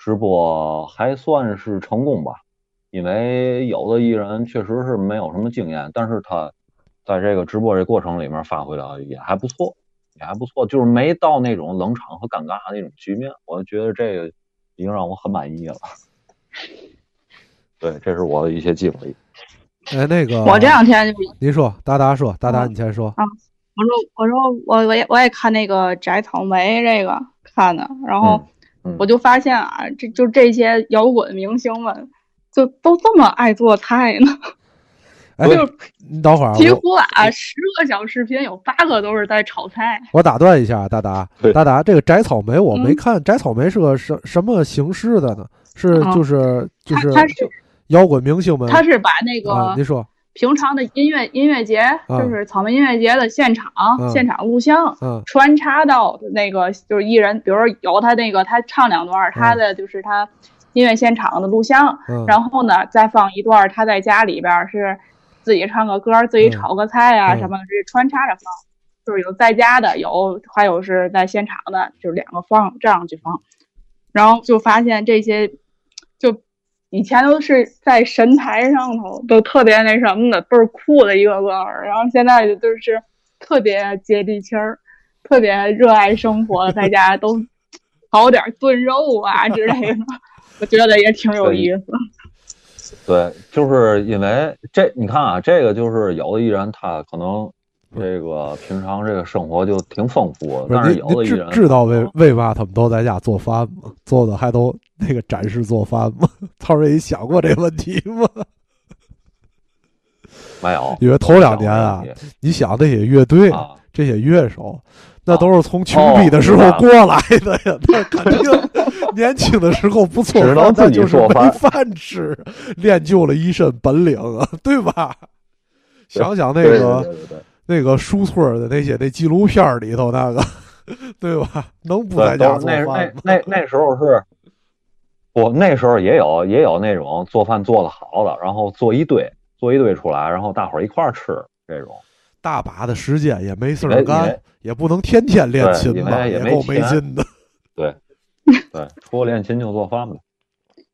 直播还算是成功吧，因为有的艺人确实是没有什么经验，但是他在这个直播这过程里面发挥的也还不错，也还不错，就是没到那种冷场和尴尬那种局面，我觉得这个已经让我很满意了。对，这是我的一些经历。哎，那个我这两天就您说，达达说，达达你先说啊。我说，我说，我我也我也看那个摘草莓这个看的，然后我就发现啊，这就这些摇滚明星们，就都这么爱做菜呢。哎，你等会儿，几乎啊，十个小视频有八个都是在炒菜。我打断一下，达达，达达，这个摘草莓我没看，摘草莓是个什什么形式的呢？是就是就是他是摇滚明星们，他是把那个您说。平常的音乐音乐节就是草莓音乐节的现场现场录像，穿插到那个就是艺人，比如说有他那个他唱两段他的就是他音乐现场的录像，然后呢再放一段他在家里边是自己唱个歌，自己炒个菜啊。什么的，这穿插着放，就是有在家的，有还有是在现场的，就是两个放这样去放，然后就发现这些。以前都是在神台上头，都特别那什么的，倍儿酷的一个个然后现在就是特别接地气儿，特别热爱生活，在家都 搞点炖肉啊之类的，我觉得也挺有意思。对，就是因为这，你看啊，这个就是有的艺人他可能。这个平常这个生活就挺丰富，但是有的艺人知道为为嘛他们都在家做饭吗？做的还都那个展示做饭吗？涛瑞，你想过这个问题吗？没有，因为头两年啊，你想那些乐队、这些乐手，那都是从穷逼的时候过来的呀，那肯定年轻的时候不错，只能自己做没饭吃，练就了一身本领啊，对吧？想想那个。那个书村的那些那纪录片里头那个，对吧？能不在家做饭吗？那那那那时候是，不那时候也有也有那种做饭做的好的，然后做一堆做一堆出来，然后大伙儿一块儿吃这种。大把的时间也没事儿干，也不能天天练琴吧，也够没劲的。对对，除了练琴就做饭呗。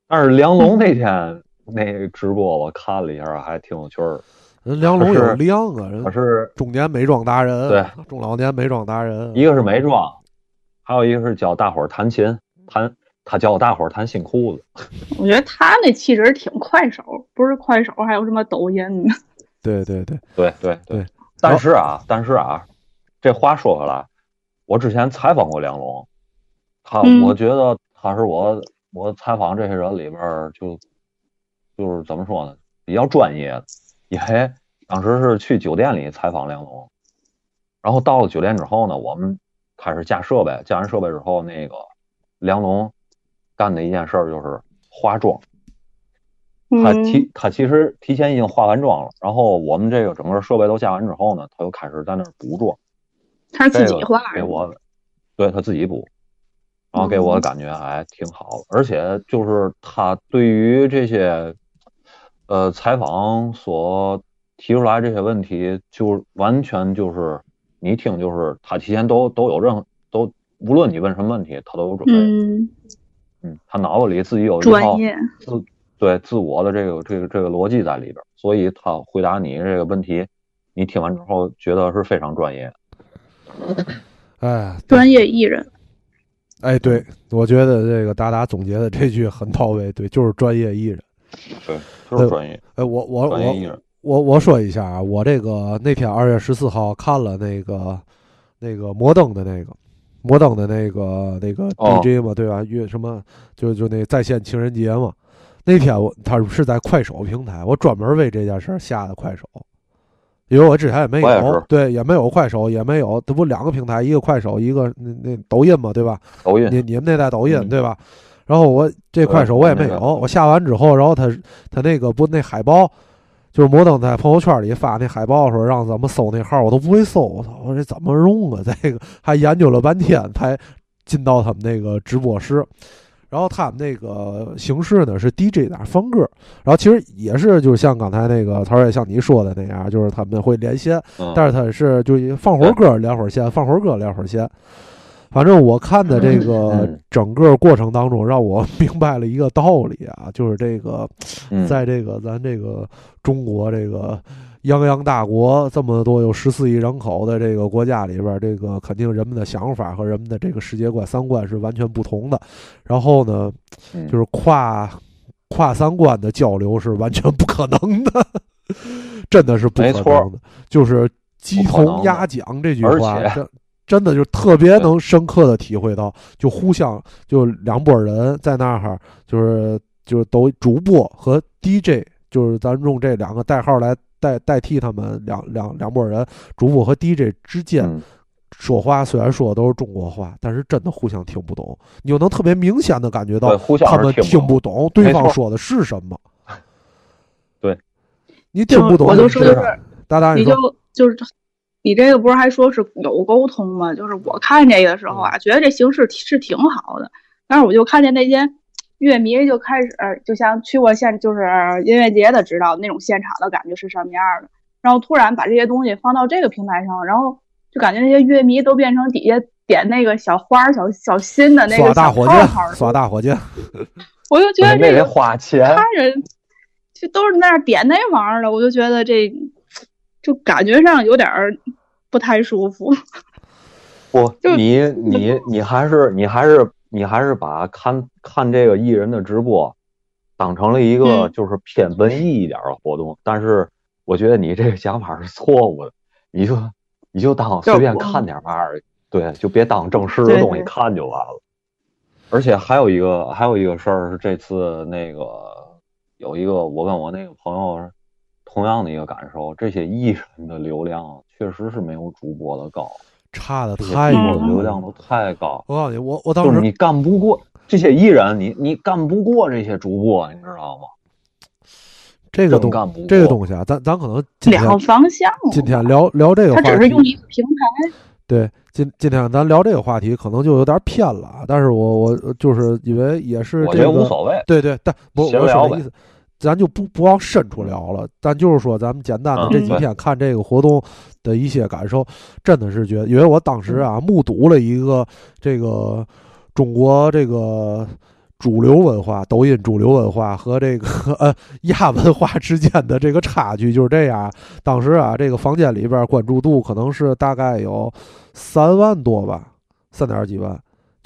但是梁龙那天那直播我看了一下，还挺有趣儿。人梁龙有量啊，人我是中年美妆达人，对，中老年美妆达人。一个是美妆，还有一个是教大伙儿弹琴，弹他教大伙儿弹新裤子。我觉得他那气质挺快手，不是快手，还有什么抖音呢？对对对对对对。但是啊，但是啊，这话说回来，我之前采访过梁龙，他我觉得他是我我采访这些人里边就就是怎么说呢，比较专业的。因为当时是去酒店里采访梁龙，然后到了酒店之后呢，我们开始架设备，架完设备之后，那个梁龙干的一件事儿就是化妆。他提他其实提前已经化完妆了，然后我们这个整个设备都下完之后呢，他又开始在那儿补妆。他自己化。给我，对他自己补，然后给我的感觉还挺好的，而且就是他对于这些。呃，采访所提出来这些问题，就完全就是你一听就是他提前都都有任何都，无论你问什么问题，他都有准备。嗯，嗯，他脑子里自己有一套自对自我的这个这个这个逻辑在里边，所以他回答你这个问题，你听完之后觉得是非常专业。哎，专业艺人。哎，对，我觉得这个达达总结的这句很到位，对，就是专业艺人。对。就是专业，哎，我我我我我说一下啊，我这个那天二月十四号看了那个那个摩登的那个摩登的那个那个 DJ 嘛，对吧？约什么就就那在线情人节嘛。那天我他是在快手平台，我专门为这件事下的快手，因为我之前也没有，对，也没有快手，也没有，这不两个平台，一个快手，一个那那抖音嘛，对吧？抖音，你你们那代抖音对吧？然后我这快手我也没有，我下完之后，然后他他那个不那海报，就是摩登在朋友圈里发那海报时候让咱们搜那号，我都不会搜，我操，我这怎么用啊？这个还研究了半天才进到他们那个直播室。然后他们那个形式呢是 DJ 打放歌，然后其实也是就是像刚才那个曹也像你说的那样，就是他们会连线，但是他是就放会儿歌连会儿线，放会儿歌连会儿线。反正我看的这个整个过程当中，让我明白了一个道理啊，就是这个，在这个咱这个中国这个泱泱大国这么多有十四亿人口的这个国家里边，这个肯定人们的想法和人们的这个世界观、三观是完全不同的。然后呢，就是跨跨三观的交流是完全不可能的，真的是不可能的。就是鸡同鸭讲这句话。真的就特别能深刻的体会到，就互相就两拨人在那儿，就是就是都主播和 DJ，就是咱用这两个代号来代代替他们两两两拨人，主播和 DJ 之间嗯。说话，虽然说的都是中国话，但是真的互相听不懂，你就能特别明显的感觉到他们听不不懂对方说的是什么。对，你听不懂我就说是就是大大你就就是你这个不是还说是有沟通吗？就是我看这个的时候啊，觉得这形式是挺好的，但是我就看见那些乐迷就开始，就像去过现就是音乐节的，知道那种现场的感觉是什么样的。然后突然把这些东西放到这个平台上，然后就感觉那些乐迷都变成底下点那个小花儿、小小心的那耍个小大火箭泡泡，耍大火箭，我就觉得这个花钱看，人就都是那儿点那玩意儿的，我就觉得这就感觉上有点儿不太舒服。不，你你你还是你还是你还是把看看这个艺人的直播当成了一个嗯就是偏文艺一点的活动，但是我觉得你这个想法是错误的，你就你就当随便看点玩意儿，对，就别当正式的东西看就完了。而且还有一个还有一个事儿是这次那个有一个我跟我那个朋友同样的一个感受，这些艺人的流量确实是没有主播的高。差的太主播的远了。流量都太高，我告诉你，我我当时就是你干不过这些艺人，你你干不过这些主播，你知道吗？这个东真干不过这个东西啊，咱咱可能今天两方向，今天聊聊这个话他只是用题，一个平台。对，今今天咱聊这个话题可能就有点偏了啊，但是我我就是因为也是我觉得这个无所谓。对对，但不闲聊呗我说的意思，咱就不不往深处聊了，咱就是说咱们简单的嗯这几天看这个活动的一些感受，真的是觉得，因为我当时啊目睹了一个这个中国这个。主流文化、抖音主流文化和这个呃亚文化之间的这个差距就是这样。当时啊，这个房间里边关注度可能是大概有三万多吧，三点几万，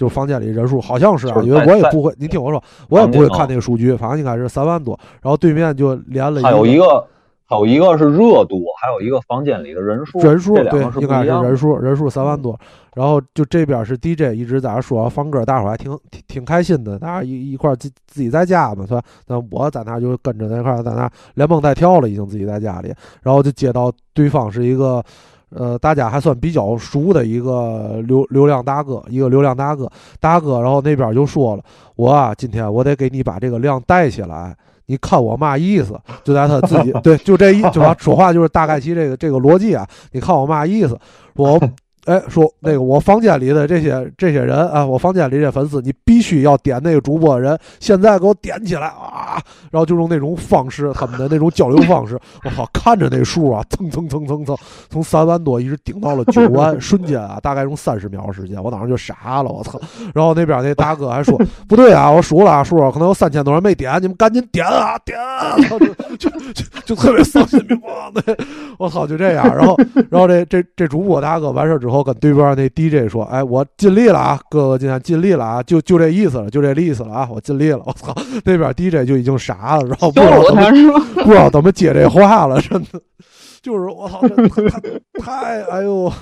就是房间里人数好像是啊，因为我也不会，你听我说，我也不会看那个数据，反正应该是三万多。然后对面就连了还有一一个，还有一个是热度，还有一个房间里的人数，人数，对应该是。人数，人数三万多。然后就这边是 DJ 一直在那说放歌，大伙还挺挺挺开心的，大家一一块自自己在家嘛，是吧？那我在那就跟着那块在那连蹦带跳了，已经自己在家里。然后就接到对方是一个。呃，大家还算比较熟的一个流流量大哥，一个流量大哥，大哥，然后那边就说了，我啊，今天我得给你把这个量带起来，你看我嘛意思？就在他自己 对，就这一就说话就是大概其这个这个逻辑啊，你看我嘛意思？我哎说那个我房间里的这些这些人啊，我房间里这些粉丝，你必须要点那个主播的人，现在给我点起来啊！然后就用那种方式，他们的那种交流方式，我靠，看着那数啊，蹭蹭蹭蹭蹭，从三万多一直顶到了九万，瞬间啊，大概用三十秒时间，我当时就傻了，我操！然后那边那大哥还说 不对啊，我数了啊，数可能有三千多人没点，你们赶紧点啊点啊！然后就就就就特别丧心病狂的，我操，就这样。然后然后这这这主播大哥完事儿之后跟对面那 DJ 说，哎，我尽力了啊，哥哥今天尽力了啊，就就这意思了，就这意思了啊，我尽力了。我操，那边 DJ 就已经傻了，然后不知道怎么？不知道怎么接这话了，真的，就是我操，这太太哎呦，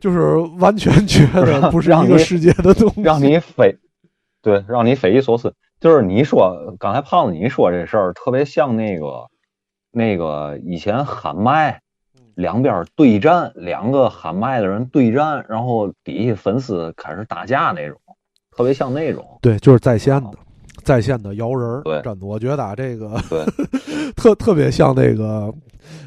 就是完全觉得不是一个世界的东西，让你匪，对，让你匪夷所思。就是你说刚才胖子你说这事儿，特别像那个那个以前喊麦，两边对战，两个喊麦的人对战，然后底下粉丝开始打架那种，特别像那种。对，就是在线的。在线的摇人儿，对真的，我觉得啊，这个对 特特别像那个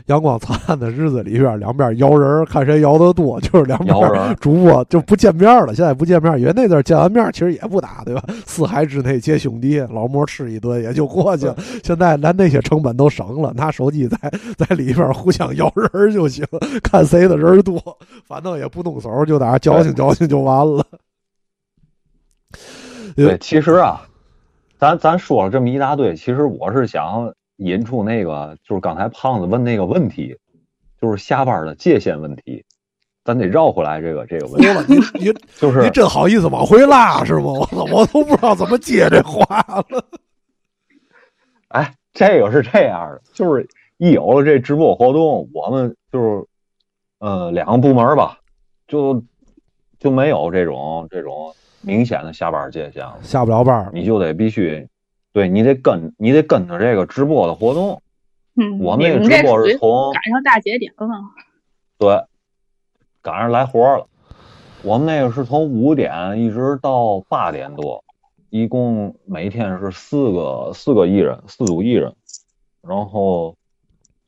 阳光灿烂的日子里边，两边摇人，看谁摇得多，就是两边主播就不见面了。现在不见面，因为那阵见完面其实也不打，对吧？四海之内皆兄弟，老莫吃一顿也就过去了。现在连那些成本都省了，拿手机在在里边互相摇人就行，看谁的人多，反正也不动手，就在那矫情矫情就完了。对，其实啊，咱咱说了这么一大堆，其实我是想引出那个，就是刚才胖子问那个问题，就是下班的界限问题，咱得绕回来这个这个问题，你你就是你真好意思往回拉是吗？我操，我都不知道怎么接这话了。哎，这个是这样的，就是一有了这直播活动，我们就是呃两个部门吧，就就没有这种这种明显的下班界限了，下不了班，你就得必须，对你得跟你得跟着这个直播的活动，嗯，我们那个直播是从赶上大节点了。对，赶上来活儿了。我们那个是从五点一直到八点多，一共每天是四个四个艺人，四组艺人，然后，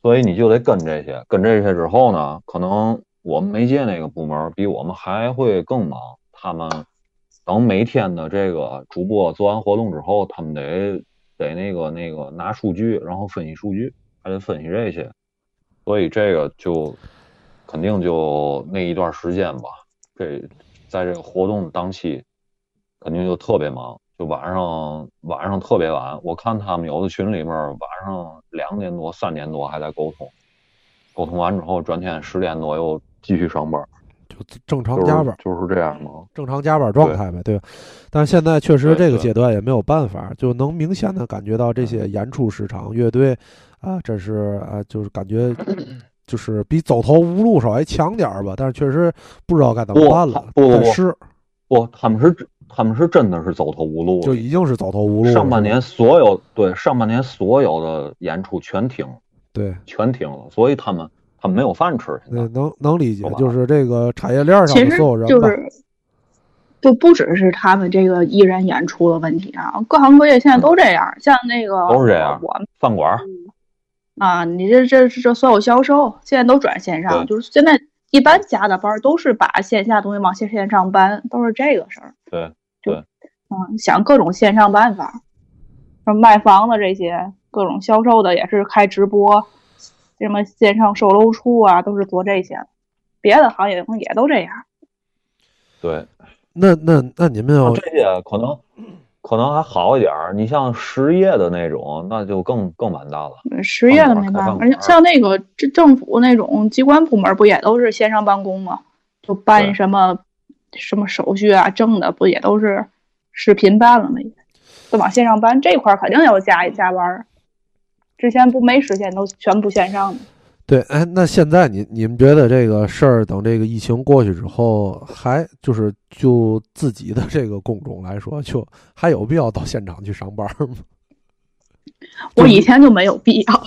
所以你就得跟这些，跟这些之后呢，可能我们媒介那个部门比我们还会更忙，他们等每天的这个主播做完活动之后，他们得得那个那个拿数据，然后分析数据，还得分析这些，所以这个就肯定就那一段时间吧，这在这个活动的当期，肯定就特别忙，就晚上晚上特别晚，我看他们有的群里面晚上两点多、三点多还在沟通，沟通完之后转天十点多又继续上班，正常加班，就是这样嘛。正常加班状态呗，对吧？但是现在确实这个阶段也没有办法，就能明显的感觉到这些演出市场乐队啊，真是啊，就是感觉 就是比走投无路稍微强点儿吧，但是确实不知道该怎么办了。不不不不，他们是他们是真的是走投无路了，就已经是走投无路。上半年所有对上半年所有的演出全停，对，全停了，所以他们他们没有饭吃。现那在能能理解就是这个产业链上的其实所有人吧，就是，就不只是他们这个艺人演出的问题啊，各行各业现在都这样。像那个都是这样我们饭馆儿啊，你这这这所有销售现在都转线上，就是现在一般加的班都是把线下东西往线线上搬，都是这个事儿。对嗯，想各种线上办法，什么卖房子这些，各种销售的也是开直播，什么线上售楼处啊，都是做这些的。别的行业可能也都这样。对，那那那你们要这些可能可能还好一点儿。你像实业的那种，那就更更完蛋了。嗯失业的没办法，而且像那个政政府那种机关部门不也都是线上办公吗？就办什么什么手续啊、证的，不也都是视频办了吗？也都往线上办，这块儿肯定要加一加班儿。之前不没实现，都全部线上的。对，哎，那现在你你们觉得这个事儿等这个疫情过去之后，还就是就自己的这个工种来说，就还有必要到现场去上班吗？我以前就没有必要，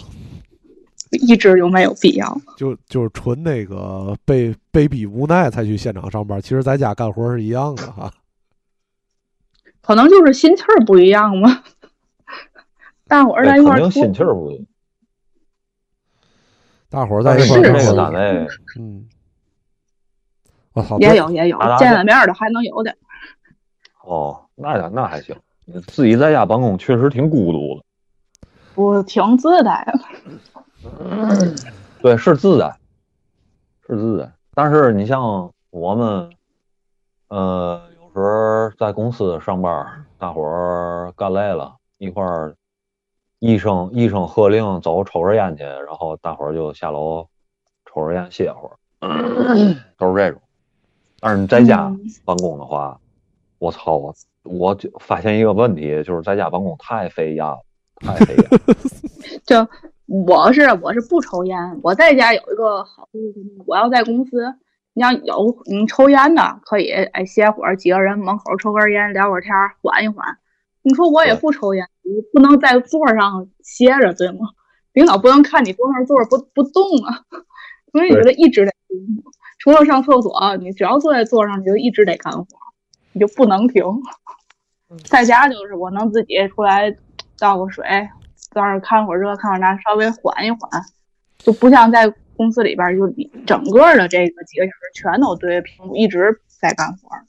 一直就没有必要。就就是纯那个被被逼无奈才去现场上班，其实在家干活是一样的哈。可能就是心气儿不一样嘛。大伙儿在一对，块儿肯定心气儿不一样。大伙儿在一块儿干活这个单位，嗯，我操，也有也有见了面儿的还能有点。哦，那那还行。你自己在家办公确实挺孤独的。我挺自在的。对，是自在，是自在。但是你像我们，呃，有时候在公司上班，大伙儿干累了，一块儿一声一声喝令走抽根烟去，然后大伙儿就下楼抽根烟歇会儿，都是这种。但是你在家嗯办公的话，我操，我我就发现一个问题，就是在家办公太费烟了，太费烟了。就我是我是不抽烟，我在家有一个好处是？我要在公司，你要有你抽烟的，可以哎歇会儿，几个人门口抽根烟，聊会儿天，缓一缓。你说我也不抽烟，你不能在座上歇着，对吗？领导不能看你坐那儿坐着不不动啊，所以你就得一直得动。除了上厕所，你只要坐在座上，你就一直得干活，你就不能停。在家就是我能自己出来倒个水，在那儿看会儿这看会儿那，稍微缓一缓，就不像在公司里边儿，就你整个的这个几个小时全都对着屏幕一直在干活儿。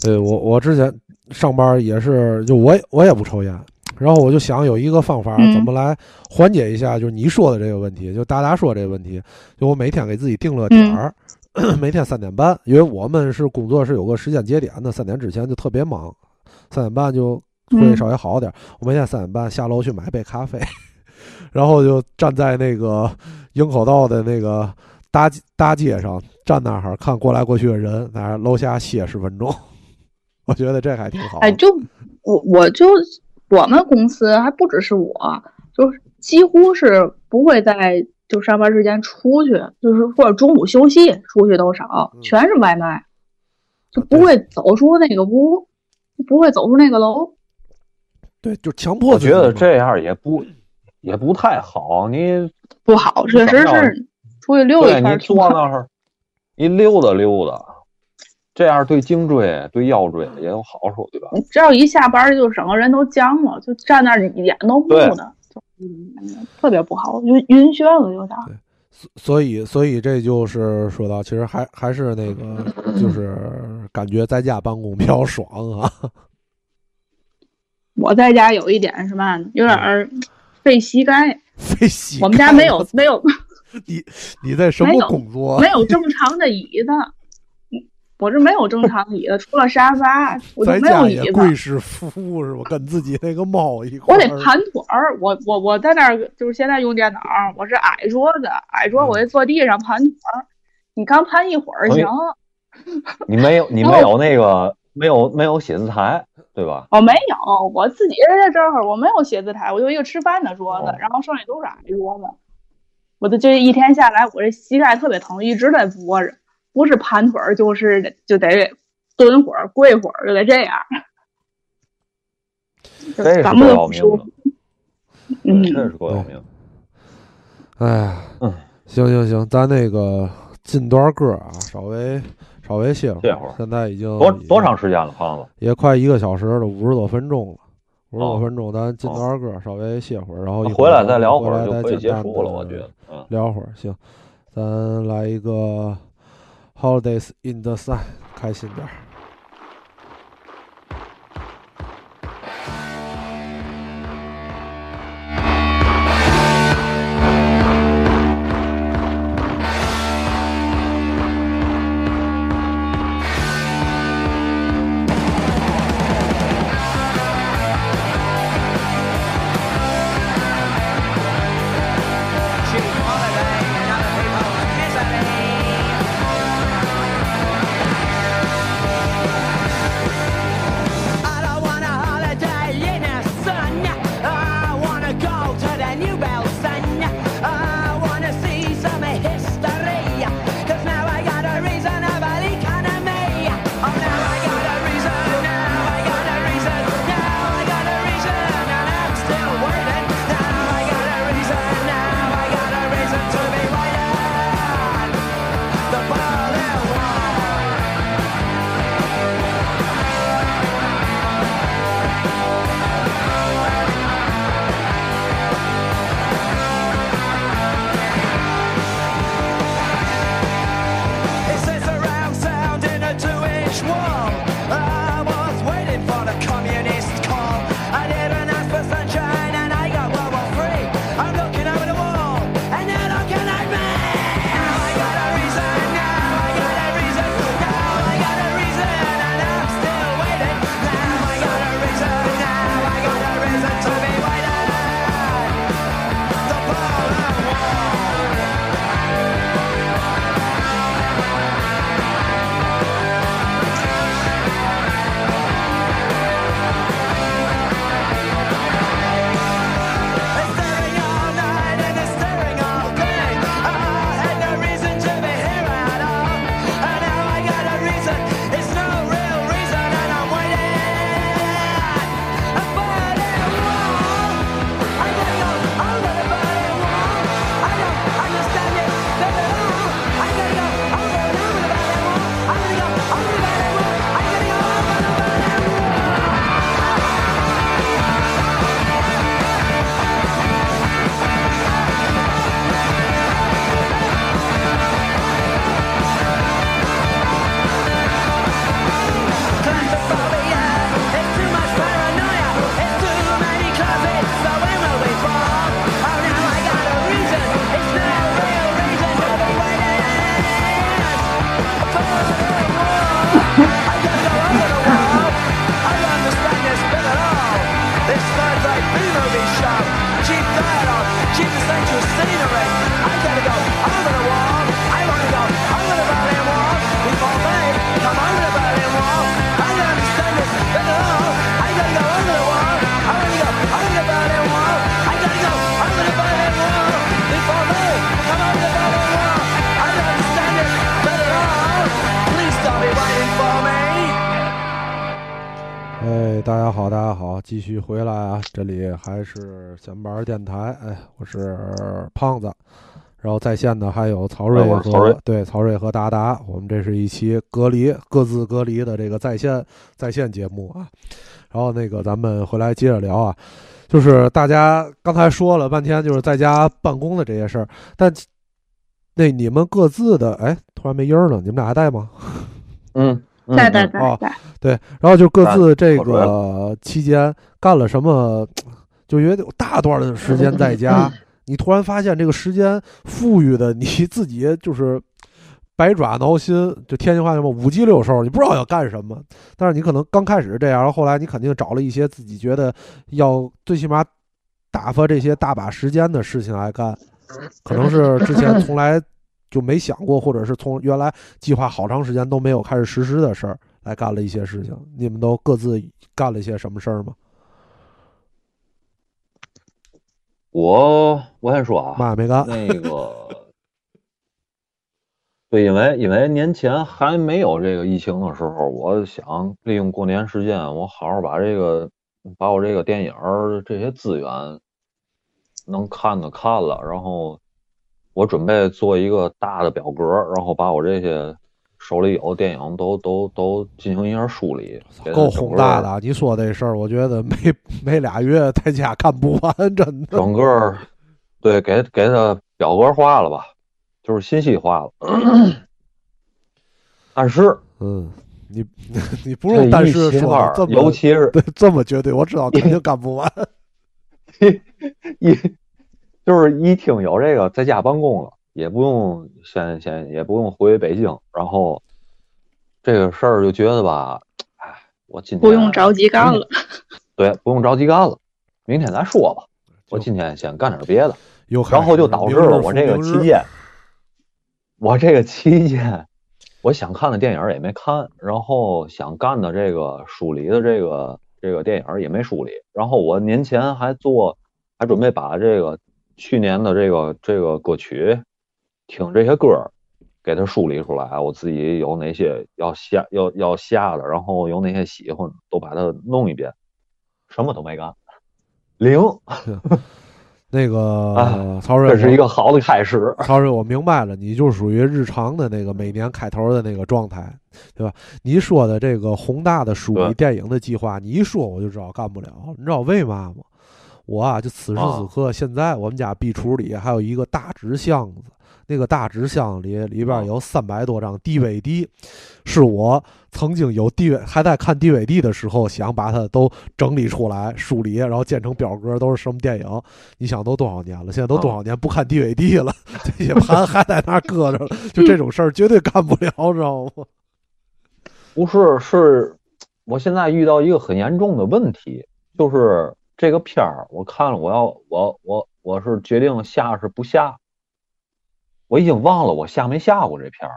对我我之前上班也是，就我也我也不抽烟，然后我就想有一个方法嗯怎么来缓解一下，就是你说的这个问题，就大家说这个问题，就我每天给自己定了点儿，每天三点半，因为我们是工作是有个时间节点的，三点之前就特别忙，三点半就会嗯稍微好点儿。我每天三点半下楼去买杯咖啡，然后就站在那个营口道的那个大大街上，站那儿看过来过去的人，在楼下歇十分钟。我觉得这还挺好。哎，就我我就我们公司还不只是我，就是几乎是不会在就上班时间出去，就是或者中午休息出去都少，嗯全是外卖，就不会走出那个屋，不会走出那个楼。对，就强迫我觉得这样也不，也不太好，你不好，确实是出去溜一圈。你坐那儿，你溜达溜达，这样对颈椎、对腰椎也有好处，对吧？你只要一下班，就整个人都僵了，就站那儿眼都木的，特别不好，晕晕眩了有点。所以，所以这就是说到，其实还还是那个，就是感觉在家办公比较爽啊。我在家有一点是嘛，有点费膝盖。费膝盖。我们家没有没 有。你你在什么工作？没有正常的椅子。我这没有正常椅子，除了沙发，我就没有椅子。贵式服务是吧？跟自己那个猫一块。我得盘腿儿，我我我在那儿就是现在用电脑，我是矮桌子，矮桌我得坐地上盘腿儿。你刚盘一会儿行。你没有你没有那个没有没有写字台对吧？我没有，我自己在这儿，我没有写字台，我就一个吃饭的桌子，然后剩下都是矮桌子。我的这一天下来，我这膝盖特别疼，一直在窝着。不是盘腿儿，就是就得蹲会儿、跪会儿，就得这样。这是够要命的，嗯，这是够要命。哎呀，嗯，行行行，咱那个进段歌啊，稍微稍微歇会儿。现在已经多多长时间了，胖子？也快一个小时了，五十多分钟了。五十多分钟，咱进段歌，稍微歇会儿，然后回来再聊会儿就可以结束了。我觉得，聊会儿行，咱来一个。Holidays in the sun，开心点儿。 继续回来啊！这里还是闲班电台，哎，我是胖子，然后在线的还有曹睿和、对曹睿和达达，我们这是一期隔离各自隔离的这个在线在线节目啊。然后那个咱们回来接着聊啊，就是大家刚才说了半天，就是在家办公的这些事儿，但那你们各自的哎，突然没音儿了，你们俩还在吗？嗯，嗯在在嗯哦在。在，对，然后就各自这个期间干了什么，就因为有大段的时间在家，你突然发现这个时间富裕的你自己就是百爪挠心，就天津话叫什么五鸡六兽，你不知道要干什么。但是你可能刚开始这样，然后后来你肯定找了一些自己觉得要最起码打发这些大把时间的事情来干，可能是之前从来就没想过，或者是从原来计划好长时间都没有开始实施的事儿来干了一些事情。你们都各自干了一些什么事儿吗？我我先说啊，嘛也没干。那个，对，因为因为年前还没有这个疫情的时候，我想利用过年时间，我好好把这个把我这个电影这些资源能看的看了，然后我准备做一个大的表格，然后把我这些手里有的电影都都都进行一下梳理，够宏大的啊！你说这事儿，我觉得没没俩月在家看不完，真的。整个对给给他表格化了吧，就是信息化了。但是嗯，你 你不用但是说尤其是对这么绝对，我知道肯定干不完。一就是一听有这个在家办公了，也不用先先也不用回北京，然后这个事儿就觉得吧，哎，我今天不用着急干了。对，不用着急干了，明天再说吧。我今天先干点别的。然后就导致了我这个期间，我这个期间，我想看的电影也没看，然后想干的这个梳理的这个这个电影也没梳理，然后我年前还做，还准备把这个去年的这个这个歌曲，听这些歌儿，给它梳理出来，我自己有哪些要下要要下的，然后有哪些喜欢，都把它弄一遍，什么都没干，零，那个啊曹睿，这是一个好的开始。曹睿，我明白了，你就属于日常的那个每年开头的那个状态，对吧？你说的这个宏大的属于电影的计划，你一说我就知道干不了。你知道为嘛吗？我啊，就此时此刻，现在我们家壁橱里还有一个大纸箱子，那个大纸箱里里边有三百多张 DVD，是我曾经有 D 还在看 DVD 的时候，想把它都整理出来、梳理，然后建成表格，都是什么电影？你想都多少年了？现在都多少年不看 DVD 了？这些盘还在那搁着了，就这种事儿绝对干不了，知道吗？不是，是我现在遇到一个很严重的问题，就是这个片儿我看了，我要我我我是决定下是不下，我已经忘了我下没下过这片儿，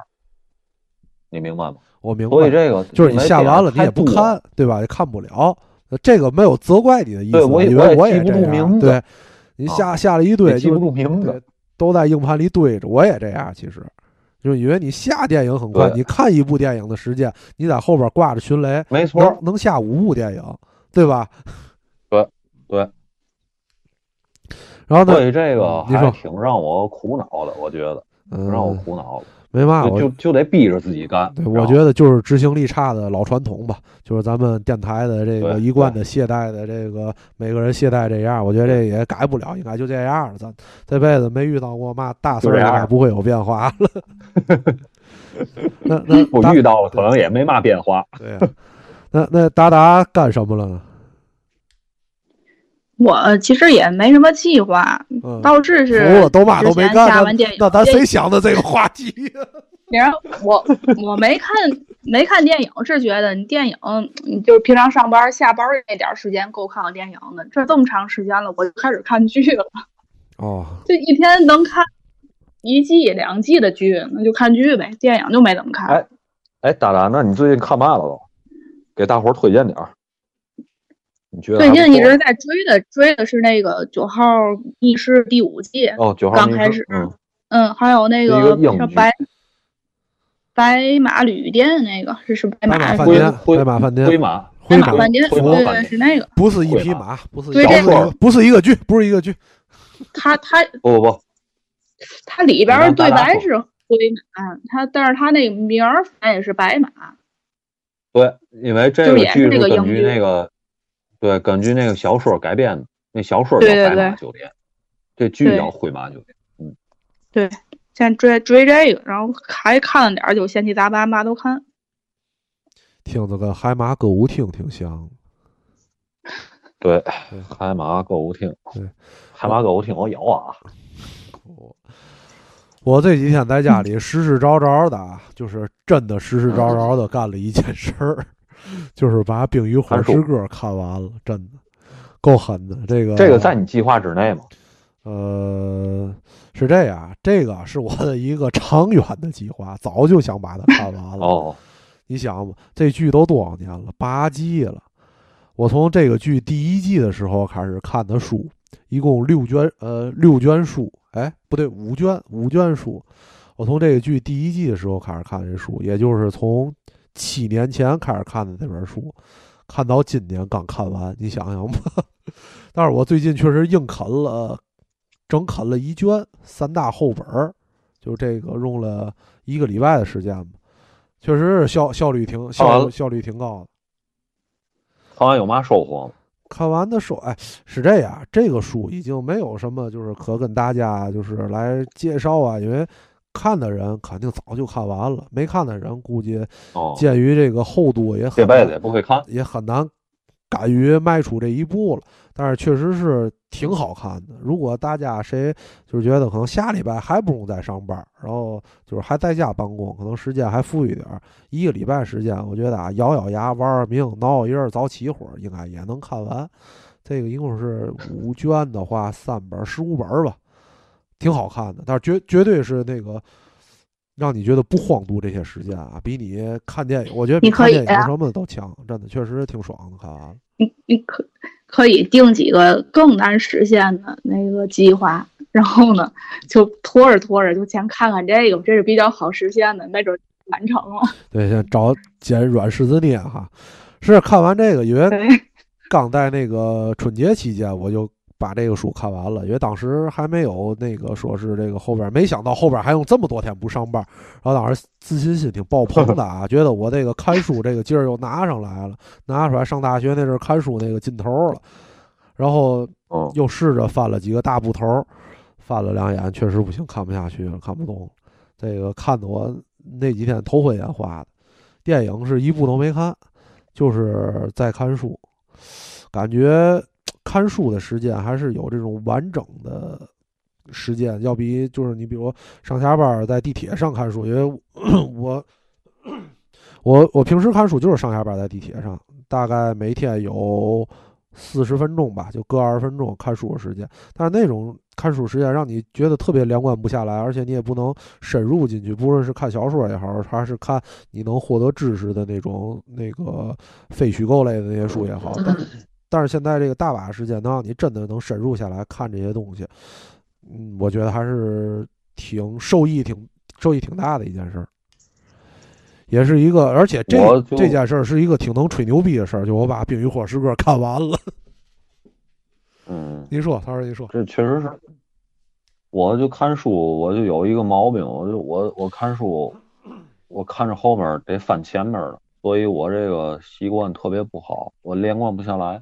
你明白吗？我明所以白，这个就是你下完了你也不，看，对吧？也看不了。这个没有责怪你的意思，对我也因为我也记不。住名字对，你下下了一堆，记不住名字。都在硬盘里堆着。我也这样，其实就是因为你下电影很快，你看一部电影的时间，你在后边挂着迅雷，没错能，能下五部电影，对吧？对对。然后呢，所以这个还挺让我苦恼的，我觉得嗯，让我苦恼了，没嘛，我就就就得逼着自己干。对，我觉得就是执行力差的老传统吧，就是咱们电台的这个一贯的懈怠的这个每个人懈怠这样，我觉得这也改不了，应该就这样了。咱这辈子没遇到过嘛大事儿，就这样应该不会有变化了。那那我遇到了，可能也没嘛变化。对呀、那那达达干什么了呢？我其实也没什么计划，嗯，倒是是服了，都嘛都没干，那下完电影，那咱谁想的这个话题呀？然后我我没看没看电影，是觉得你电影你就是平常上班下班那点时间够看个电影的，这这么长时间了，我就开始看剧了。哦，这一天能看一季两季的剧，那就看剧呗，电影就没怎么看。哎哎，达达，那你最近看嘛了都？给大伙儿推荐点儿。你觉得最近一直在追的追的是那个九号密室第五季，哦，九号刚开始嗯，嗯，还有那个叫白白马旅店那个是是白白马马饭店，灰白马饭店，灰马灰马马饭店，对对灰马饭店是那个。不是一匹马，不是一对不是一这个个不是一个剧，不是一个剧。它它不不不，它里边对白是灰马，它但是它那个名儿反也是白马。对，因为这就也是个剧是根据这个英剧那个，对，根据那个小说改编的。那小说叫《白对对对马酒店》，这剧叫《灰马酒店》。嗯对，先追追这个，然后还看了点就闲七杂八嘛都看。听着跟海马歌舞厅挺像。对对，海马歌舞厅。对，海马歌舞厅我有啊。我我这几天在家里实实找找的啊，就是真的实实找找的干了一件事儿，就是把《冰与火之歌》看完了，真的够狠的。这个这个在你计划之内吗？呃是这样，这个是我的一个长远的计划，早就想把它看完了。哦，你想吧，这剧都多少年了？八季了。我从这个剧第一季的时候开始看的书，一共六卷，呃，六卷书，哎，不对，五卷，五卷书。我从这个剧第一季的时候开始看这书，也就是从七年前开始看的那本书，看到今年刚看完，你想想吧。但是我最近确实硬啃了，整啃了一卷三大厚本儿，就这个用了一个礼拜的时间吧。确实是效效率挺效效率挺高的。看完有嘛收获吗？看完的说，哎，是这样，这个书已经没有什么就是可跟大家就是来介绍啊，因为看的人肯定早就看完了，没看的人估计哦，鉴于这个厚度也这很辈子也不会看。也很难敢于迈出这一步了。但是确实是挺好看的。如果大家谁就是觉得可能下礼拜还不用再上班，然后就是还在家办公，可能时间还富裕点儿，一个礼拜时间，我觉得啊，咬咬牙玩玩命，挠挠印，早起会儿，应该也能看完。这个一共是五卷的话，三本十五本儿吧，挺好看的。但是绝绝对是那个。让你觉得不荒度这些时间啊，比你看电影，我觉得比你看电影啊什么的都强，真的确实挺爽的。看完了，你你可可以定几个更难实现的那个计划，然后呢，就拖着拖着就先看看这个，这是比较好实现的，那准完成了。对，先找捡软柿子捏哈。是看完这个，因为，刚在那个春节期间，我就把这个书看完了，因为当时还没有那个说是这个后边，没想到后边还用这么多天不上班，然后当时自信心挺爆棚的啊，觉得我这个看书这个劲儿又拿上来了，拿出来上大学那阵儿看书那个劲头了，然后嗯，又试着翻了几个大部头，翻了两眼，确实不行，看不下去了，看不懂。这个看得我那几天头昏眼花的。电影是一部都没看，就是在看书，感觉看书的时间还是有这种完整的时间，要比就是你比如上下班在地铁上看书，因为我 我 我平时看书就是上下班在地铁上，大概每天有四十分钟吧，就各二十分钟看书的时间。但是那种看书时间让你觉得特别连贯不下来，而且你也不能深入进去，不论是看小说也好，还是看你能获得知识的那种那个非虚构类的那些书也好。但是现在这个大把时间能让你真的能深入下来看这些东西，嗯，我觉得还是挺受益挺受益挺大的一件事儿。也是一个，而且这这件事儿是一个挺能吹牛逼的事儿，就我把《冰与火之歌》看完了。嗯，您说，他说您说，这确实是。我就看书，我就有一个毛病，我就我我看书，我看着后面得翻前面儿了，所以我这个习惯特别不好，我连贯不下来，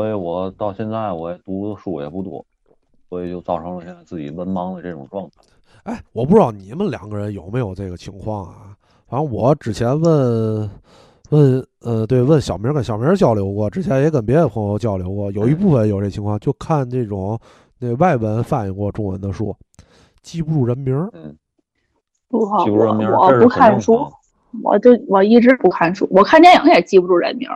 所以我到现在我也读的书也不多，所以就造成了现在自己文盲的这种状态。哎，我不知道你们两个人有没有这个情况啊？反正我之前问问呃，对，问小明跟小明交流过，之前也跟别的朋友交流过，有一部分有这情况，就看这种那外文翻译过中文的书，记不住人名儿。嗯，不好，记不住人名，我不看书。，我就我一直不看书，我看电影也记不住人名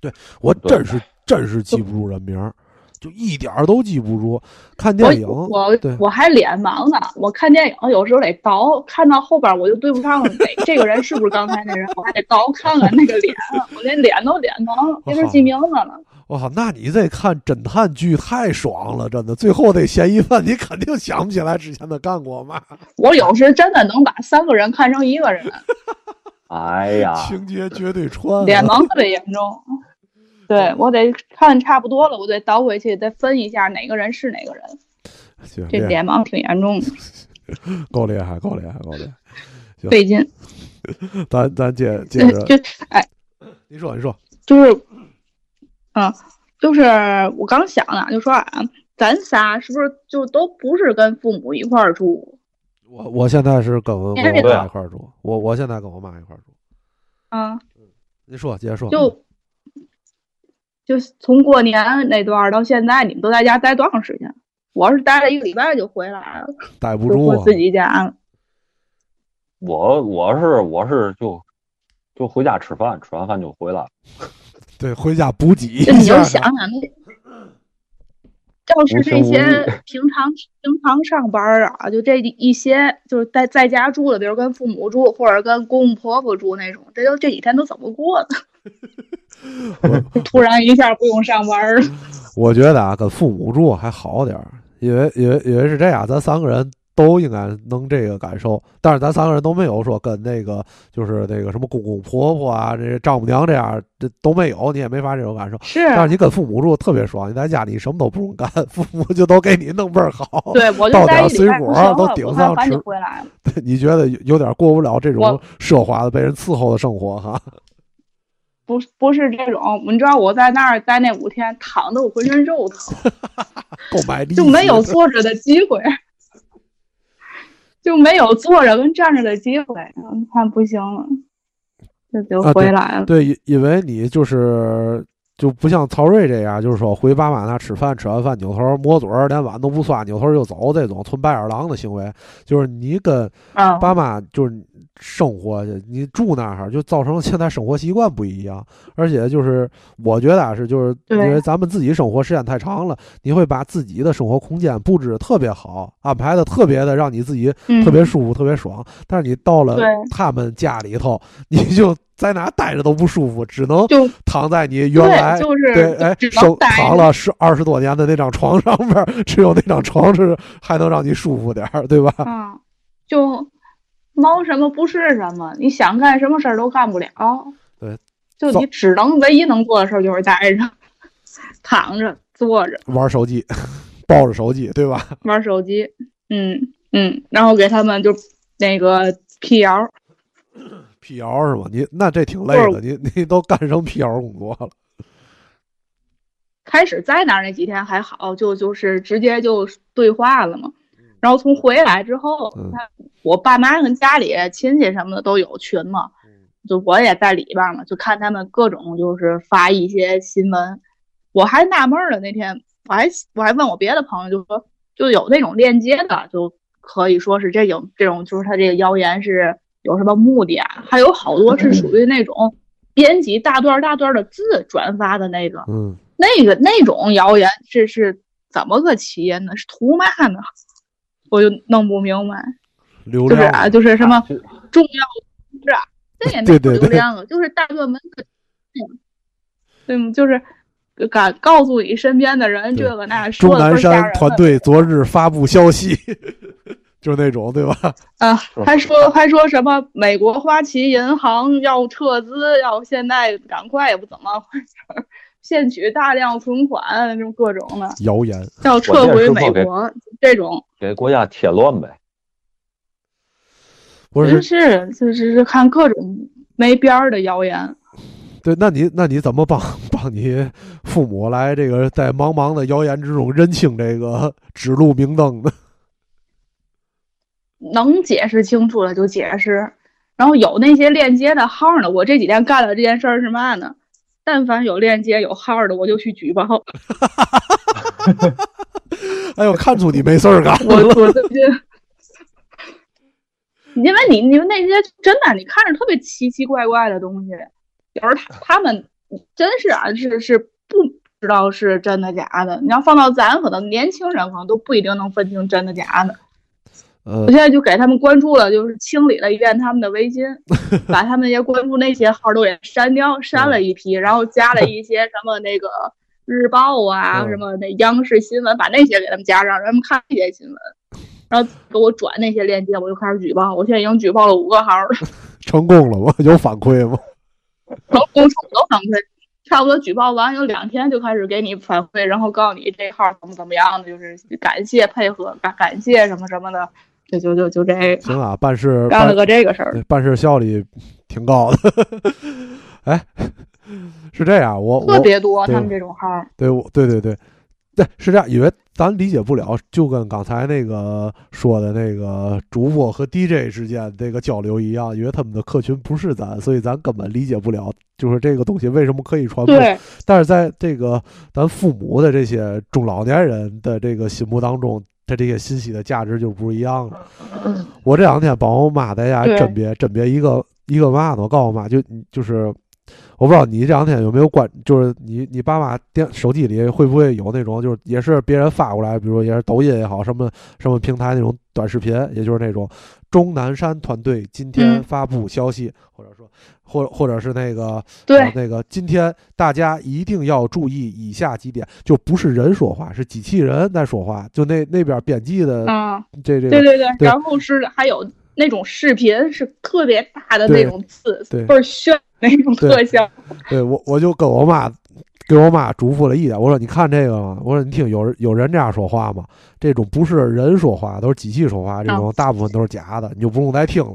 对。我对真是真是记不住人名儿，就一点儿都记不住。看电影，我对我还脸盲呢，我看电影有时候得倒，看到后边我就对不上了，哪这个人是不是刚才那人，我还得倒看看那个脸，我连脸都脸盲，没法记名字了。我靠，那你这看侦探剧太爽了，真的。最后那嫌疑犯，你肯定想不起来之前他干过嘛。我有时真的能把三个人看成一个人。哎呀，情节绝对串，脸盲特别严重。对我得看差不多了，我得倒回去再分一下哪个人是哪个人。行，这脸盲挺严重的，够厉害，够厉害，够厉害，行费劲。咱咱接接着，就哎，你说你说，就是，嗯，就是我刚想呢，就说啊，咱仨是不是就都不是跟父母一块儿住？我我现在是跟我跟我对啊妈一块儿住，我我现在跟我妈一块儿住。啊，你说，接着说。就就从过年那段儿到现在，你们都在家待多长时间？我是待了一个礼拜就回来了，待不住啊，自己家了。我我是我是就就回家吃饭，吃完饭就回来。对，回家补给你就。想想那，要是这些平常平常上班啊，就这一些就是在在家住的，比如跟父母住或者跟公公婆婆住那种，这都这几天都怎么过的？突然一下不用上班了，我觉得啊，跟父母住还好点儿，因为因为因为是这样，咱三个人都应该能这个感受，但是咱三个人都没有说跟那个就是那个什么公公婆婆啊，这丈母娘这样，这都没有，你也没法这种感受。是，但是你跟父母住特别爽，你在家里什么都不用干，父母就都给你弄倍儿好。对我就到点水果都顶上吃紧回来了。你觉得有有点过不了这种奢华的被人伺候的生活哈？不不是这种，你知道我在那儿待那五天，躺的我浑身肉疼。购买力就没有坐着的机会，就没有坐着跟站着的机会，嗯看不行了，这就啊对回来了。对，因因为你就是就不像曹睿这样，就是说回爸妈那吃饭，吃完饭扭头抹嘴，连碗都不刷，扭头就走，这种纯白眼狼的行为，就是你跟嗯，爸妈就是生活去，你住那儿就造成现在生活习惯不一样，而且就是我觉得啊是就是因为咱们自己生活时间太长了，你会把自己的生活空间布置的特别好，安排的特别的让你自己嗯特别舒服、特别爽。但是你到了他们家里头，你就在哪待着都不舒服，只能就躺在你原来对，就是对哎。躺了十二十多年的那张床上边儿，只有那张床是还能让你舒服点儿，对吧？嗯，就猫什么不是什么，你想干什么事儿都干不了。对，就你只能唯一能做的事儿就是待着、躺着、坐着。玩手机，抱着手机，对吧？玩手机，嗯嗯，然后给他们就那个辟谣，辟谣是吗？你那这挺累的，你你都干成辟谣工作了？开始在那儿那几天还好，就就是直接就对话了嘛。然后从回来之后，嗯他我爸妈跟家里亲戚什么的都有群嘛，就我也在里边嘛，就看他们各种就是发一些新闻。我还纳闷了，那天我还我还问我别的朋友，就说就有那种链接的，就可以说是这种这种就是他这个谣言是有什么目的啊？还有好多是属于那种编辑大段大段的字转发的那个。嗯，那个那种谣言这是怎么个起因呢？是图嘛呢？我就弄不明白。流量就是啊，就是什么重要是啊，这也没流量啊，就是大热门的，对吗？就是敢告诉你身边的人这个那钟说的南倍儿吓人山团队昨日发布消息，就是那种对吧？啊，还说还说什么美国花旗银行要撤资，要现在赶快也不怎么回事儿，骗取大量存款，这种各种的谣言，要撤回美国这种。给国家添乱呗。不是？是就是是看各种没边儿的谣言。对，那你那你怎么帮 帮你父母来这个在茫茫的谣言之中认清这个指路明灯呢？能解释清楚了就解释，然后有那些链接的号呢，我这几天干的这件事儿是嘛呢？但凡有链接有号的，我就去举报。哎呦，看出你没事儿干我了。我最近，因为你你们那些真的，你看着特别奇奇怪怪的东西，有时候他他们真是啊，是是不知道是真的假的。你要放到咱可能年轻人可能都不一定能分清真的假的。呃我现在就给他们关注了，就是清理了一遍他们的微信，把他们那些关注那些号都给删掉，删了一批，然后加了一些什么那个日报啊，嗯什么那央视新闻，把那些给他们加上，让他们看这些新闻，然后给我转那些链接，我就开始举报。我现在已经举报了五个号了，成功了吗？有反馈吗？成功，都反馈，差不多举报完有两天就开始给你反馈，然后告诉你这号怎么怎么样的，就是感谢配合，感感谢什么什么的，就就就就这行啊，办事干了个这个事儿，办事效率挺高的。哎，是这样，我特别多他们这种号，对，对对对。对，是这样，因为咱理解不了，就跟刚才那个说的那个主播和 DJ 之间这个交流一样，因为他们的客群不是咱，所以咱根本理解不了，就是这个东西为什么可以传播。但是在这个咱父母的这些中老年人的这个心目当中，他这些信息的价值就不一样了。我这两天帮我妈在家甄别甄别一个一个嘛呢？我告诉我妈，就就是。我不知道你这两天有没有关，就是你你爸妈电手机里会不会有那种，就是也是别人发过来，比如也是抖音也好，什么什么平台那种短视频，也就是那种钟南山团队今天发布消息，或者说或或者是那个对。那个今天大家一定要注意以下几点，就不是人说话，是机器人在说话，就那那边编辑的啊，这这对对对，然后是还有那种视频是特别大的那种字，倍儿炫。那种特效，对我我就跟我妈，给我妈嘱咐了一点，我说你看这个吗？我说你听，有人有人这样说话吗？这种不是人说话，都是机器说话，这种大部分都是假的，你就不用再听了。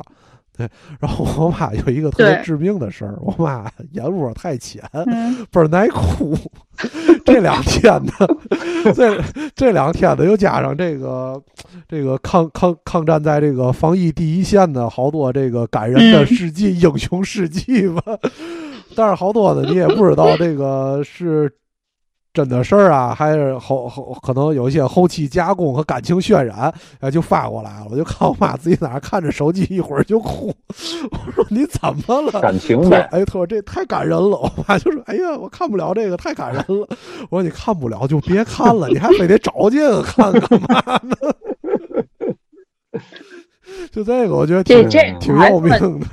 对，然后我妈有一个特别致命的事儿，我妈眼窝太浅，倍儿难哭。这两天呢，这这两天呢，又加上这个这个抗抗抗战在这个防疫第一线的好多这个感人的事迹、英雄事迹吧。但是好多的你也不知道这个是。真的事儿啊，还是后后可能有一些后期加工和感情渲染，哎，就发过来了。我就看我妈自己在那看着手机，一会儿就哭。我说你怎么了？感情呗。哎，他说这太感人了。我妈就说：“哎呀，我看不了这个，太感人了。”我说：“你看不了就别看了，你还非得找劲看干嘛呢？” 就这个，我觉得挺挺要命的。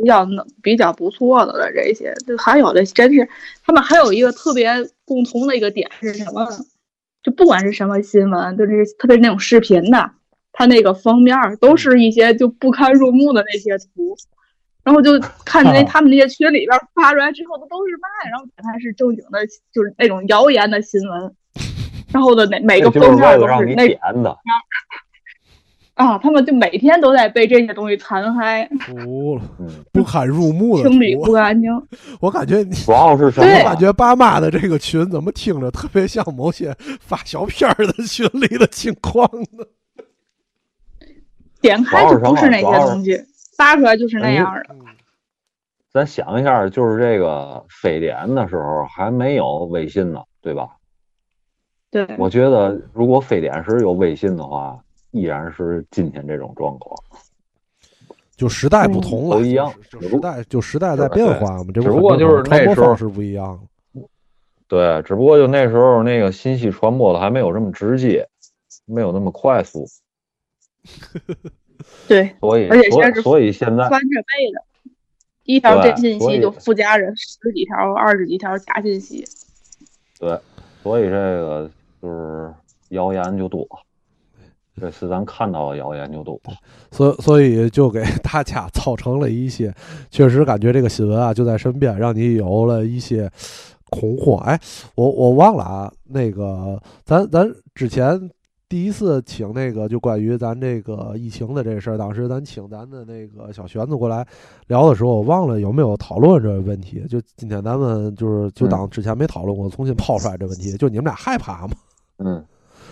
比较能比较不错的了，这些就还有的真是，他们还有一个特别共同的一个点是什么？就不管是什么新闻，就是特别那种视频的，它那个封面都是一些就不堪入目的那些图，然后就看那他们那些群里边发出来之后，不都是嘛，然后点开是正经的，就是那种谣言的新闻，然后的每每个封面都是那的。啊，他们就每天都在被这些东西残害，服了，不堪入目的清理不干净。我感觉你主要是什么？我感觉爸妈的这个群怎么听着特别像某些发小片儿的群里的情况呢？点开就不是那些东西，发出来就是那样的。咱想一下，就是这个非典的时候还没有微信呢，对吧？对。我觉得如果非典时有微信的话。依然是今天这种状况，就时代不同了，都一样。时代就时代在变化嘛，只不过就是那时候是不一样。对，只不过就那时候那个信息传播的还没有这么直接，没有那么快速。对，所以而且现在所以现在翻着背的，一条真信息就附加着十几条、二十几条假信息。对，所以这个就是谣言就多。这是咱看到的谣言就多，所所以就给 大家造成了一些，确实感觉这个新闻啊就在身边，让你有了一些恐慌。哎，我我忘了啊，那个咱咱之前第一次请那个就关于咱这个疫情的这事儿，当时咱请咱的那个小玄子过来聊的时候，我忘了有没有讨论这个问题。就今天咱们就是就当之前没讨论过，重新抛出来这问题，就你们俩害怕吗？嗯。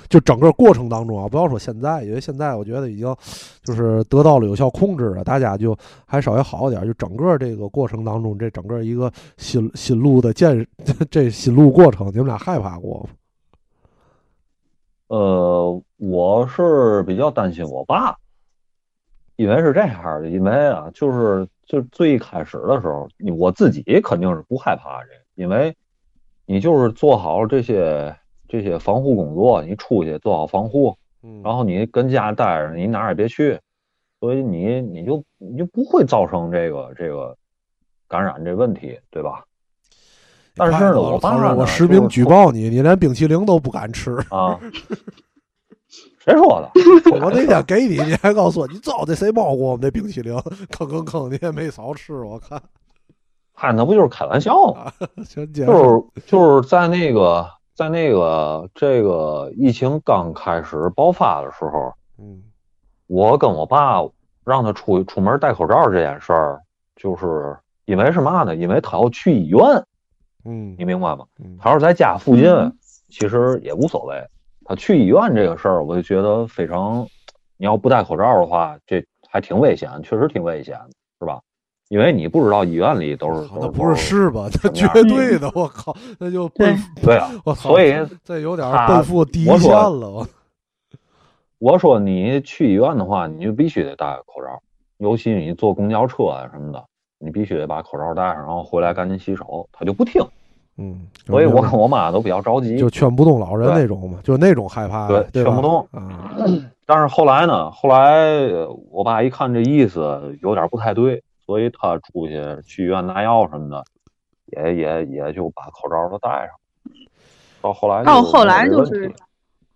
就整个过程当中啊，不要说现在，因为现在我觉得已经就是得到了有效控制了，大家就还稍微好一点。就整个这个过程当中，这整个一个新新路的建，这新路过程，你们俩害怕过？呃，我是比较担心我爸，因为是这样的，因为啊，就是就最开始的时候，我自己肯定是不害怕这，因为你就是做好这些。这些防护工作，你出去做好防护，然后你跟家待着，你哪儿也别去，所以你你就你就不会造成这个这个感染这问题，对吧？但是呢，我当然我实名举报你，你连冰淇淋都不敢吃啊！谁说的？我那天给你，你还告诉我，你知道这谁包过我们那冰淇淋？坑坑坑，你也没少吃，我看。嗨，那不就是开玩笑吗？就是就是在那个在那个这个疫情刚开始爆发的时候，嗯，我跟我爸让他出出门戴口罩这件事儿，就是因为是嘛呢？因为他要去医院，嗯，你明白吗？嗯他要是在家附近，其实也无所谓。他去医院这个事儿，我就觉得非常，你要不戴口罩的话，这还挺危险，确实挺危险的，是吧？因为你不知道医院里都是，那不是是吧？那绝对 的，我靠，那就奔 对啊，我操，所以这有点奔赴第一线了。我 我说你去医院的话，你就必须得戴口罩，尤其你坐公交车啊什么的，你必须得把口罩戴上，然后回来赶紧洗手。他就不听，嗯，所以我跟我妈都比较着急，就劝不动老人那种嘛，就那种害怕，对，劝不动啊。但是后来呢，后来我爸一看这意思有点不太对。所以他出去去医院拿药什么的，也也也就把口罩都戴上。到后来到后来就是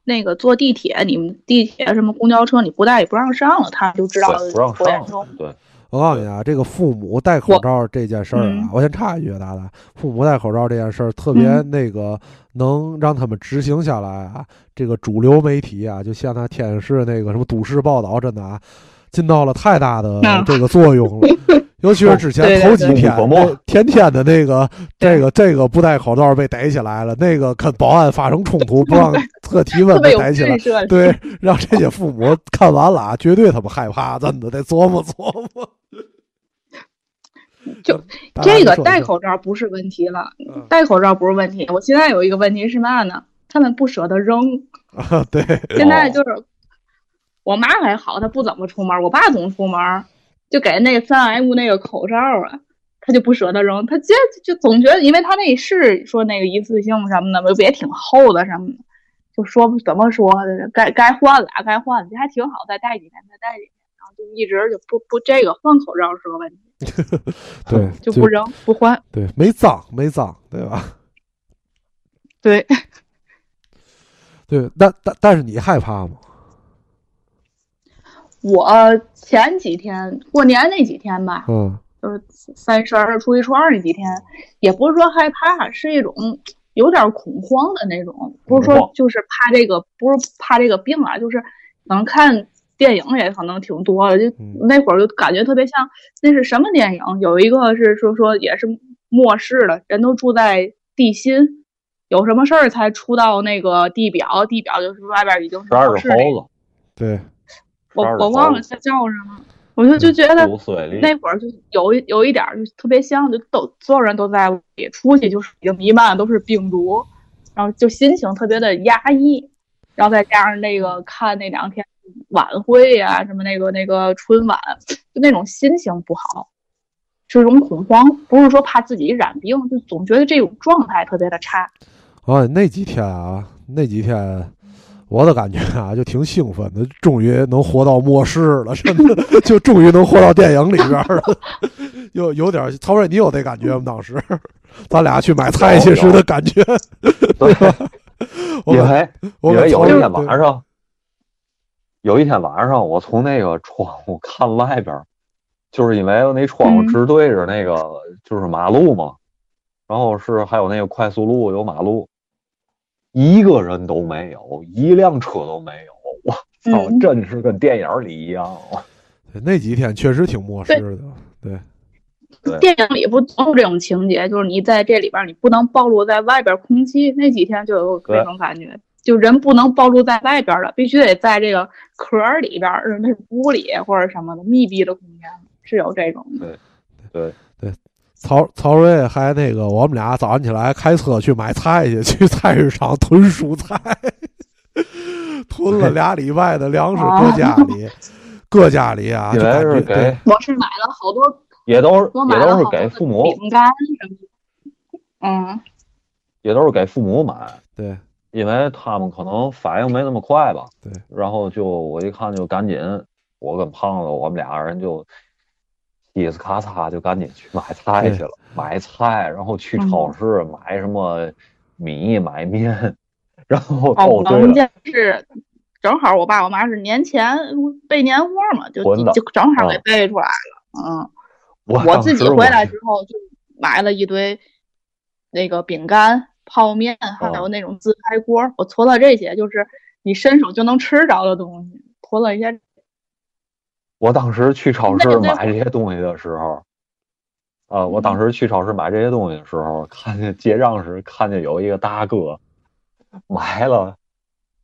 那个坐地铁，你们地铁什么公交车你不戴也不让上了，他就知道不让上。对，我告诉你啊，这个父母戴口罩这件事儿啊，我先插一句，大大，父母戴口罩这件事儿特别那个能让他们执行下来啊。这个主流媒体啊，就像那天津市那个什么都市报道，真的啊。尽到了太大的这个作用了，尤其是之前头几天天天的那个这个这个不戴口罩被逮起来了，那个跟保安发生冲突 不让测体温被逮起来，对，让这些父母看完了啊，绝对他们害怕，真的得琢磨琢磨。就这个戴口罩不是问题了，戴口罩不是问题。我现在有一个问题是嘛呢？他们不舍得扔啊，对，现在就是。我妈还好，她不怎么出门。我爸总出门，就给那个三 M 那个口罩啊，她就不舍得扔。他就就总觉得，因为她那是说那个一次性什么的，不也挺厚的什么的，就说怎么说该该换了，该换了，这还挺好，再戴几天，再戴几天，然后就一直就不不这个换口罩是个问题。对，就不扔不换。对，没脏没脏，对吧？对。对，但但但是你害怕吗？我前几天过年那几天吧，嗯，就是三十二、初一、初二那几天，也不是说害怕，是一种有点恐慌的那种。不是说就是怕这个，不是怕这个病啊，就是可能看电影也可能挺多的，就那会儿就感觉特别像那是什么电影？有一个是说说也是末世的，人都住在地心，有什么事儿才出到那个地表，地表就是外边已经是末世了。对。我我忘了他叫什么，我就就觉得那会儿就有有一点就特别像，就都所有人都在屋里，出去就是已经弥漫的都是病毒，然后就心情特别的压抑，然后再加上那个看那两天晚会呀，什么那个那个春晚，就那种心情不好，是一种恐慌，不是说怕自己染病，就总觉得这种状态特别的差。哦，那几天啊，那几天。我的感觉啊，就挺兴奋的，终于能活到末世了，真的，就终于能活到电影里边了，有有点曹睿，你有这感觉吗？当时？咱俩去买菜去时的感觉，对，因为因为有一天晚上，有一天晚上，我从那个窗户看外边，就是因为那窗户直对着那个就是马路嘛，然后是还有那个快速路有马路。一个人都没有，一辆车都没有，我操，真是跟电影里一样。那几天确实挺末世的，对。电影里不总有这种情节，就是你在这里边，你不能暴露在外边空气。那几天就有这种感觉，就人不能暴露在外边了，必须得在这个壳里边，那屋里或者什么的密闭的空间，是有这种。的，对，对。曹曹睿还那个，我们俩早上起来开车去买菜去，去菜市场囤蔬菜，囤了俩礼拜的粮食，搁家里，搁家里啊。因为是给，我是买了好多，也都是也都是给父母饼干什么的，嗯，也都是给父母买。对，因为他们可能反应没那么快吧。对，然后就我一看就赶紧，我跟胖子我们俩人就。嘁呲咔嚓就赶紧去买菜去了，买菜，然后去超市买什么米、买面，然后哦，我们家是正好我爸我妈是年前备年货嘛，就就正好给备出来了。嗯，我自己回来之后就买了一堆那个饼干、泡面，还有那种自拍锅。我存了这些，就是你伸手就能吃着的东西，囤了一些。我当时去超市买这些东西的时候，啊，我当时去超市买这些东西的时候，看见结账时看见有一个大哥买了。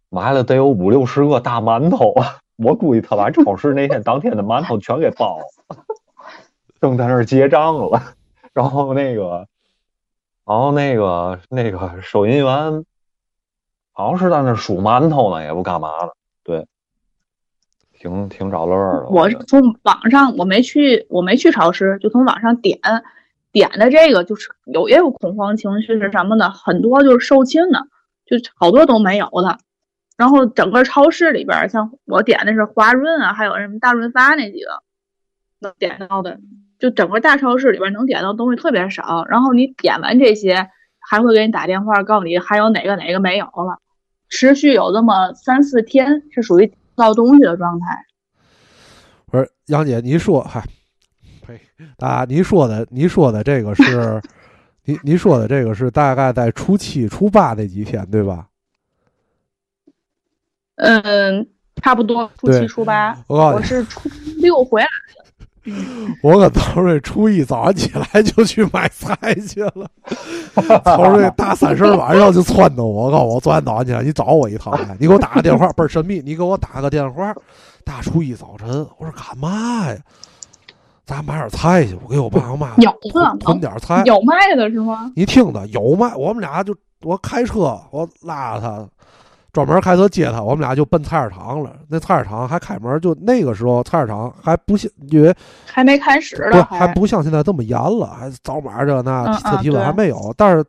买了得有五六十个大馒头啊！我估计他把超市那天当天的馒头全给包了，正在那儿结账了。然后那个，然后那个那个收银员好像是在那数馒头呢，也不干嘛的，对，挺挺找乐的。我是从网上，我没去，我没去超市，就从网上点点的这个，就是有也有恐慌情绪是什么的？很多就是售罄的，就好多都没有了。然后整个超市里边，像我点的是华润啊，还有什么大润发那几个能点到的，就整个大超市里边能点到东西特别少。然后你点完这些，还会给你打电话告诉你还有哪个哪个没有了，持续有这么三四天是属于到东西的状态。不是杨姐，您说，嗨，呸，啊，您说的，您说的这个是，您您说的这个是大概在初七、初八那几天，对吧？嗯，差不多初七初八，我是初六回来的。我跟曹瑞初一早上起来就去买菜去了。曹瑞大三十晚上就撺掇我，告诉我昨天早上起来你找我一趟来，你给我打个电话，倍儿神秘，你给我打个电话。大初一早晨，我说干嘛呀？咱买点菜去，我给我爸我妈有囤点菜，有卖的是吗？你听的有卖，我们俩就我开车，我拉着他。专门开车接他，我们俩就奔菜市场了。那菜市场还开门，就那个时候菜市场还不像，因为还没开始呢，还不像现在这么严了，还早码这那测体温还没有。但是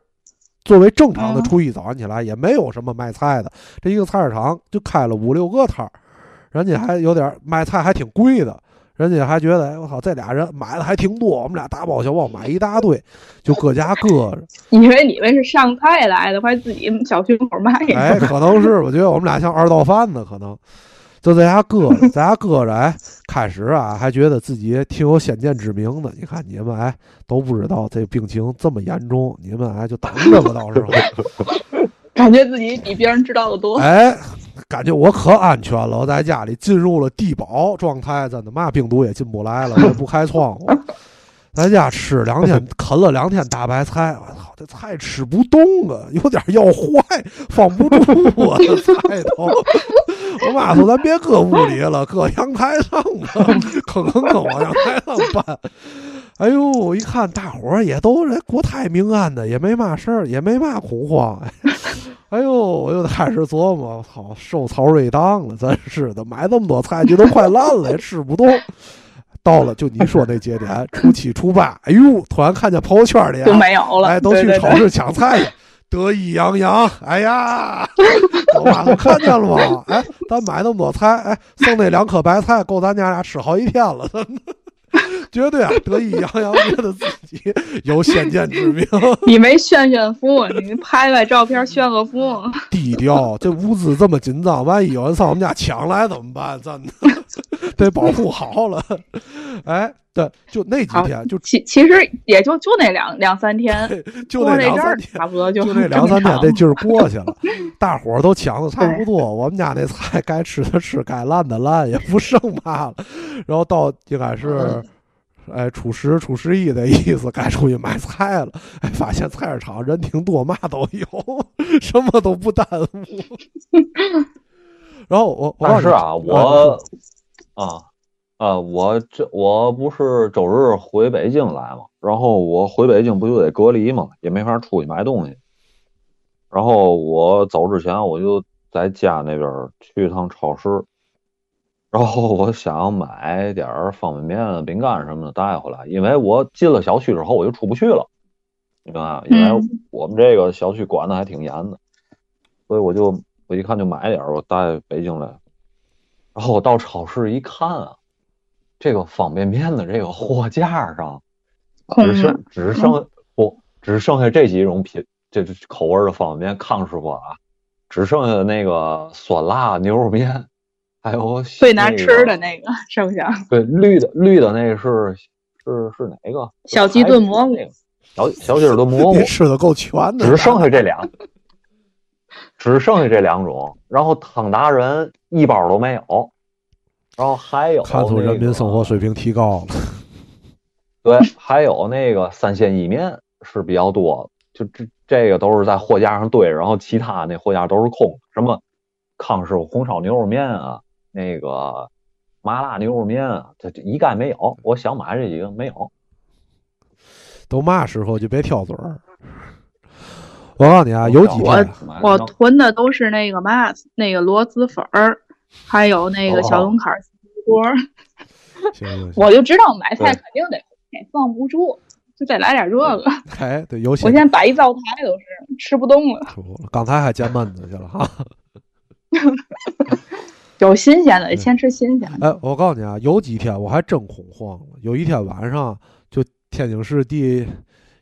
作为正常的初一早上起来，也没有什么卖菜的。这一个菜市场就开了五六个摊儿，人家还有点卖菜，还挺贵的。人家还觉得，哎，我靠，这俩人买的还挺多，我们俩大包小包买一大堆，就搁家搁着。以为你们是上菜来的，还自己小区门口卖。哎，可能是，我觉得我们俩像二道贩子，可能就在家搁着，在家搁着。哎，开始啊，还觉得自己挺有先见之明的。你看你们哎都不知道这病情这么严重，你们哎就等着吧，到时候。感觉自己比别人知道的多。哎。感觉我可安全了，我在家里进入了低保状态，真的嘛病毒也进不来了，也不开窗户，在家吃两天，啃了两天大白菜，我操，这菜吃不动啊，有点要坏，放不住我的菜都。我妈说咱别搁屋里了，搁阳台上吧，坑坑坑往阳台上搬。哎呦，一看大伙儿也都人国泰民安的，也没嘛事儿，也没嘛恐慌。哎呦，我又开始琢磨，操，受曹睿当了，真是的，买这么多菜，就都快烂了，也吃不动。到了，就你说那节点，初七、初八，哎呦，突然看见朋友圈里都没有了，哎，都去超市抢菜去，得意洋洋。哎呀，我妈都看见了吗？哎，咱买那么多菜，哎，剩那两颗白菜够咱娘俩吃好几天了。绝对啊，得意洋洋，觉得自己有先见之明。你没炫炫富，你拍拍照片炫个富。低调，这物资这么紧张，万一有人上我们家抢来怎么办？真的 得保护好了。哎，对，就那几天，就其其实也就就那两两三天，就那两三天，差不多就那两三天，这劲儿过去了，大伙儿都抢的差不多。我们家那菜该吃的吃，该烂的烂，也不剩嘛了。然后到应该是。哎，初十、初十一的意思，该出去买菜了。哎，发现菜市场人挺多，嘛都有，什么都不耽误。然后我，但是啊，我啊啊，我这我不是周日回北京来嘛，然后我回北京不就得隔离嘛，也没法出去买东西。然后我走之前，我就在家那边去一趟超市。然后我想买点方便面、饼干什么的带回来，因为我进了小区之后我就出不去了，你看，因为我们这个小区管的还挺严的，所以我就我一看就买点我带北京来。然后我到超市一看啊，这个方便面的这个货架上只剩只剩不只剩下这几种品，这口味的方便面，康师傅啊，只剩下那个酸辣牛肉面，还有最难吃的那个剩下。对，绿的绿的那个是是是哪个？小鸡炖蘑菇。小小鸡炖蘑 菇。吃的够全的。只剩下这俩，只剩下这两种。然后汤达人一包都没有。然后还有看出人民生活水平提高了。对，还有那个三鲜意面是比较多，就这这个都是在货架上堆，然后其他那货架都是空。什么康师傅红烧牛肉面啊，那个麻辣牛肉面啊，这这一概没有。我想买这几个没有，都嘛时候就别挑嘴儿。我告诉你啊，有几天我囤的都是那个嘛，那个螺蛳粉儿，还有那个小龙坎儿锅。我就知道买菜肯定得。放不住，就再来点这个。哎，对，有我现在摆一灶台都是吃不动了。刚才还煎焖子去了哈。有新鲜的，先吃新鲜的。哎，我告诉你啊，有几天我还真恐慌了。有一天晚上，就天津市第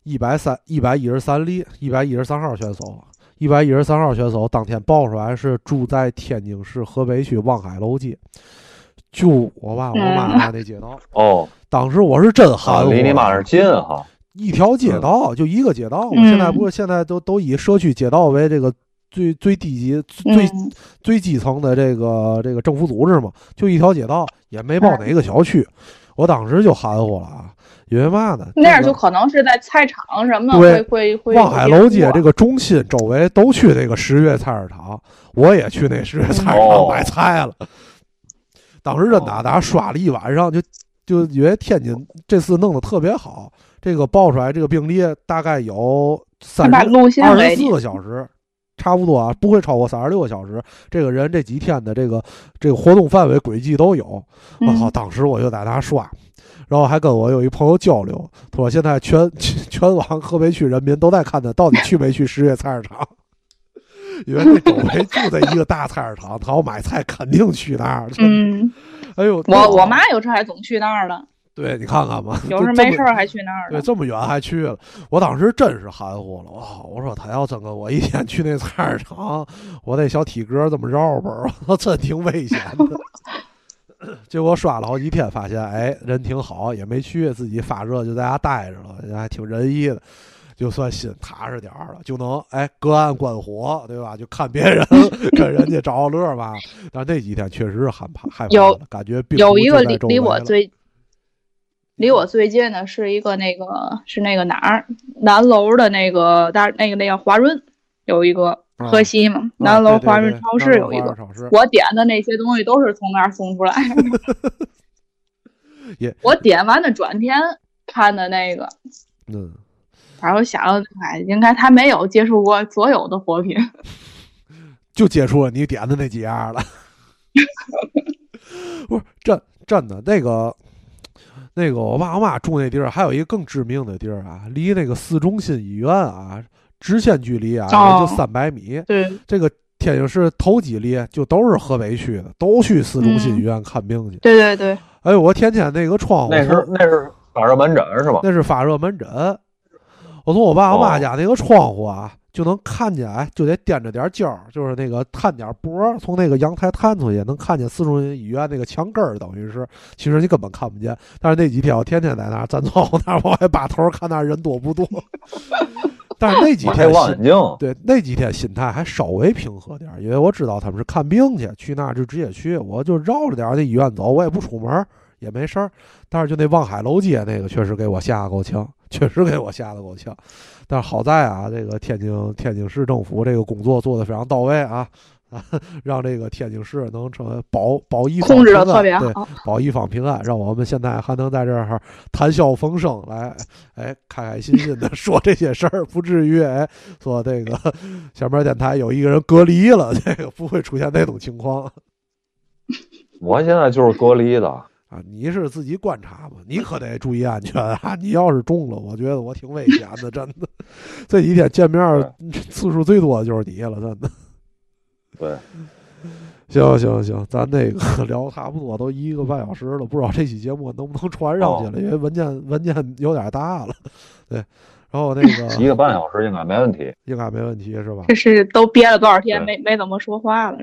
一百三一百一十三例一百一十三号选手，一百一十三号选手当天报出来是住在天津市河北区望海楼街。就我爸我妈那街道哦，当时我是真寒，离你妈那近哈，一条街道就一个街道嘛。现在不是现在都都以社区街道为这个最最低级最最基层的这个这个政府组织嘛，就一条街道也没报哪个小区。我当时就含糊了啊，因为嘛呢？那样就可能是在菜场什么会会会。望海楼街这个中心周围都去那个十月菜市场，我也去那十月菜市场买菜了。当时真的，大家刷了一晚上，就就因为天津这次弄得特别好，这个报出来这个病例大概有三十二十四个小时，差不多啊，不会超过三十六个小时。这个人这几天的这个这个活动范围轨迹都有。我靠！当时我就在那刷，然后还跟我有一朋友交流，他说现在全 全网河北区人民都在看他到底去没去十月菜市场。因为那周围就在一个大菜市场，他要买菜肯定去那儿。嗯，哎呦，我我妈有时候还总去那儿呢。对，你看看吧，有时没事还去那儿。对，这么远还去了，我当时真是含糊了。哇，我说他要真跟我一天去那菜市场，我那小体格这么绕吧，我真挺危险的。结果刷了好几天，发现哎，人挺好，也没去，自己发热就在家待着了，人还挺仁义的。就算心踏实点儿了，就能哎隔岸观火，对吧？就看别人 跟人家找乐吧。但那几天确实是害怕，害怕，感觉有一个离离我最离我最近的是一个那个是那个哪儿南楼的那个大那个那个华润有一个河西嘛，南楼华润超市有一个，我点的那些东西都是从那儿送出来 的。也我点完的转天看的那个，嗯。反正我想，哎，应该他没有接触过所有的货品，就接触了你点的那几样了。不是真真的那个那个，我爸我妈住那地儿，还有一个更致命的地儿啊，离那个市中心医院啊，直线距离啊也就三百米。对，这个天津市头几例就都是河北区的，都去市中心医院看病去。对对对。哎呦，我天天那个窗户，那是那是发热门诊是吧？那是发热门诊。我从我爸我妈家那个窗户啊，就能看见，哎，就得掂着点焦，就是那个探点脖，从那个阳台探出去，能看见四中心医院那个墙根儿，等于是，其实你根本看不见。但是那几天我天天在那儿站窗户 那儿往外把头看那人多不多。但是那几天心对那几天心态还稍微平和点，因为我知道他们是看病去，去那儿就直接去，我就绕着点那医院走，我也不出门，也没事儿。但是就那望海楼街那个，确实给我吓得够呛。确实给我吓得够呛，但是好在啊，这个天津天津市政府这个工作做得非常到位啊，让这个天津市能成为保保一方平安，对，保一方平安，让我们现在还能在这儿谈笑风生，来，哎，开开心心的 说这些事儿，不至于哎说这个下面电台有一个人隔离了，这个不会出现那种情况。我现在就是隔离的。啊，你是自己观察吧，你可得注意安全啊！你要是中了，我觉得我挺危险的，真的。这几天见面次数最多的就是你了，真的。对，行行行，咱那个聊差不多，都一个半小时了，不知道这期节目能不能传上去了，因为文件文件有点大了。对，然然后那个一个半小时应该没问题。应该没问题是吧？这是都憋了多少天没没怎么说话了？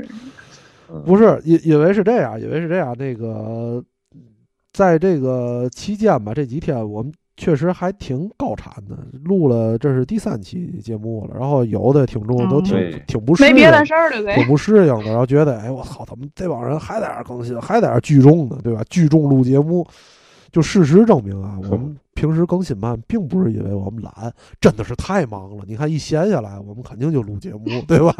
不是，因因为是这样，因为是这样，那个在这个期间吧，这几天我们确实还挺高产的，录了这是第三期节目了，然后有的听众都挺、对挺不适应，没别的事儿了呗挺。不适应的，然后觉得，哎，我操，怎么这帮人还在那儿更新，还在那儿聚众呢，对吧？聚众录节目，就事实证明啊，我们平时更新慢，并不是因为我们懒，真的是太忙了。你看一闲下来，我们肯定就录节目，对吧？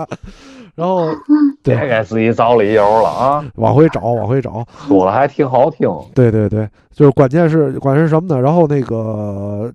然后 对别给自己找理由了啊！往回找，往回找，说了还挺好听。对对对，就是关键是关键是什么呢？然后那个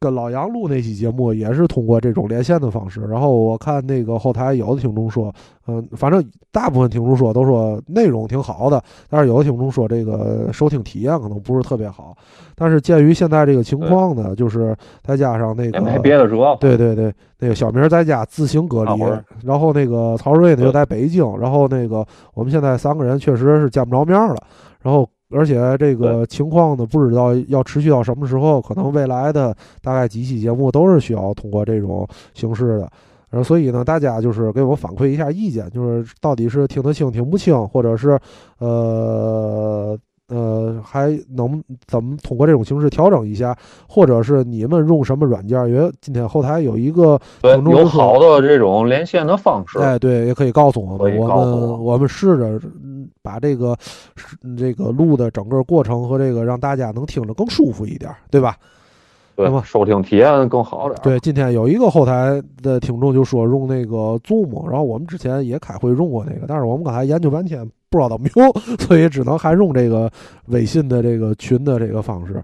跟老杨录那期节目也是通过这种连线的方式。然后我看那个后台有的听众说，嗯、反正大部分听众说都说内容挺好的，但是有的听众说这个收听体验可能不是特别好。但是鉴于现在这个情况呢，就是再加上那个也没别的辙。对对对，那个小明在家自行隔离然后那个曹睿呢又在北京，然后那个我们现在三个人确实是见不着面了，然后而且这个情况呢不知道要持续到什么时候，可能未来的大概几期节目都是需要通过这种形式的。然后，所以呢，大家就是给我反馈一下意见，就是到底是听得清、听不清，或者是呃呃，还能怎么通过这种形式调整一下，或者是你们用什么软件？因为今天后台有一个有好的这种连线的方式。哎，对，也可以告诉我们，我们我们试着嗯把这个嗯这个录的整个过程和这个让大家能听着更舒服一点，对吧？对那么收听体验更好点。对，今天有一个后台的听众就说用那个 Zoom，然后我们之前也开会用过那个，但是我们刚才研究半天不知道怎么用，所以只能还用这个微信的这个群的这个方式。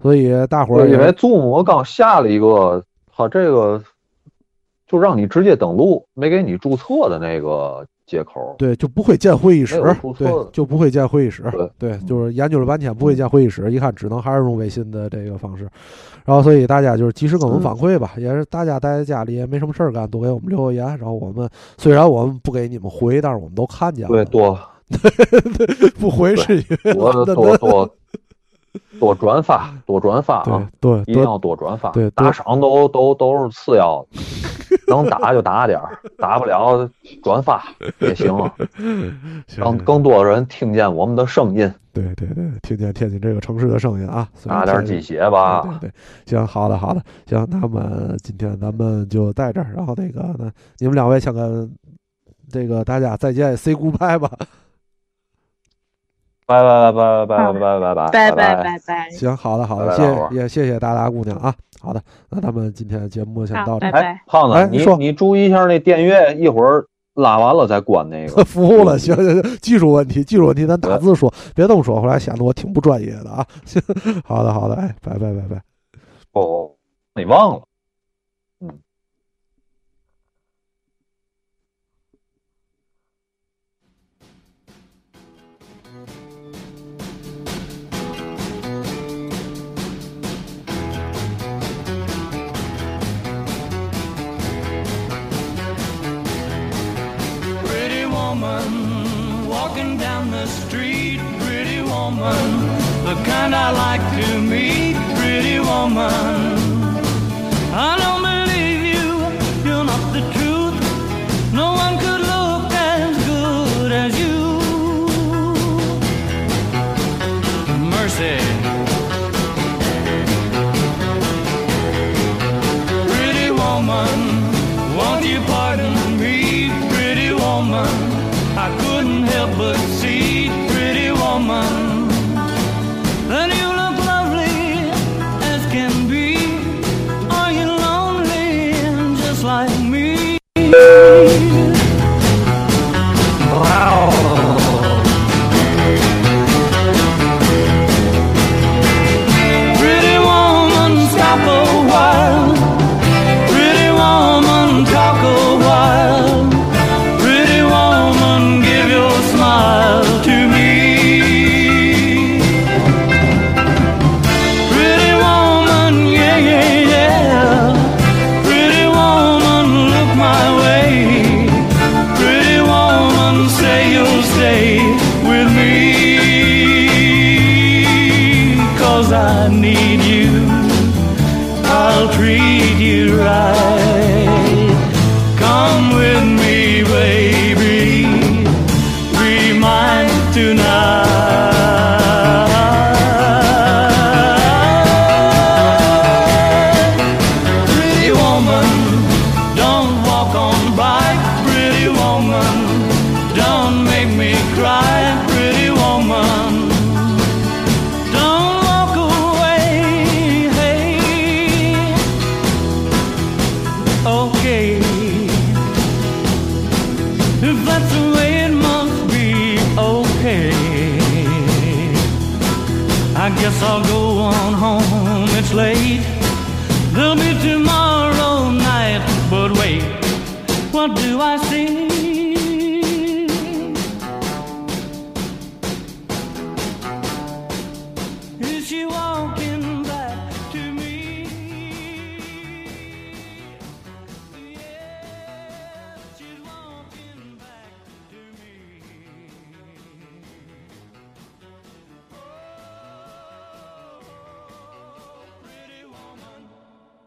所以大伙儿因为 Zoom 我刚下了一个，它这个就让你直接登录，没给你注册的那个接口。对，就不会建会议室对，就不会建会议室，对对，就是研究了半天不会建会议室，一看只能还是用微信的这个方式，然后所以大家就是及时跟我们反馈吧，也是大家待在家里也没什么事儿干，多给我们留个言，然后我们虽然我们不给你们回，但是我们都看见了，对，多。不回是因为多懒得 多转发，多转发对啊！对一定要多多转发，对打赏都都都是次要的，能打就打点儿，打不了转发也行 啊，行行让更多人听见我们的声音，对对对，听见天津这个城市的声音啊，打点天鸡血吧。对对对，行，好的好的，行，那么今天咱们就在这儿，然后那个呢，你们两位先跟这个大家再见，say goodbye 吧。拜拜拜拜拜拜拜拜拜拜拜拜拜。行，好的好的，谢也谢谢达达姑娘啊。好的，那咱们今天的节目先到这儿，哎，胖子，你哎你说你注意一下那电乐，一会儿拉完了再关那个。服务了，行行行，技术问题，技术问题，咱打字说，别这么说，后来显得我挺不专业的啊。行，好的好的，哎，拜拜拜拜。哦，你忘了。Woman walking down the street, pretty woman, the kind I like to meet, pretty woman. I don't believe you, you're not the truth. No one woman,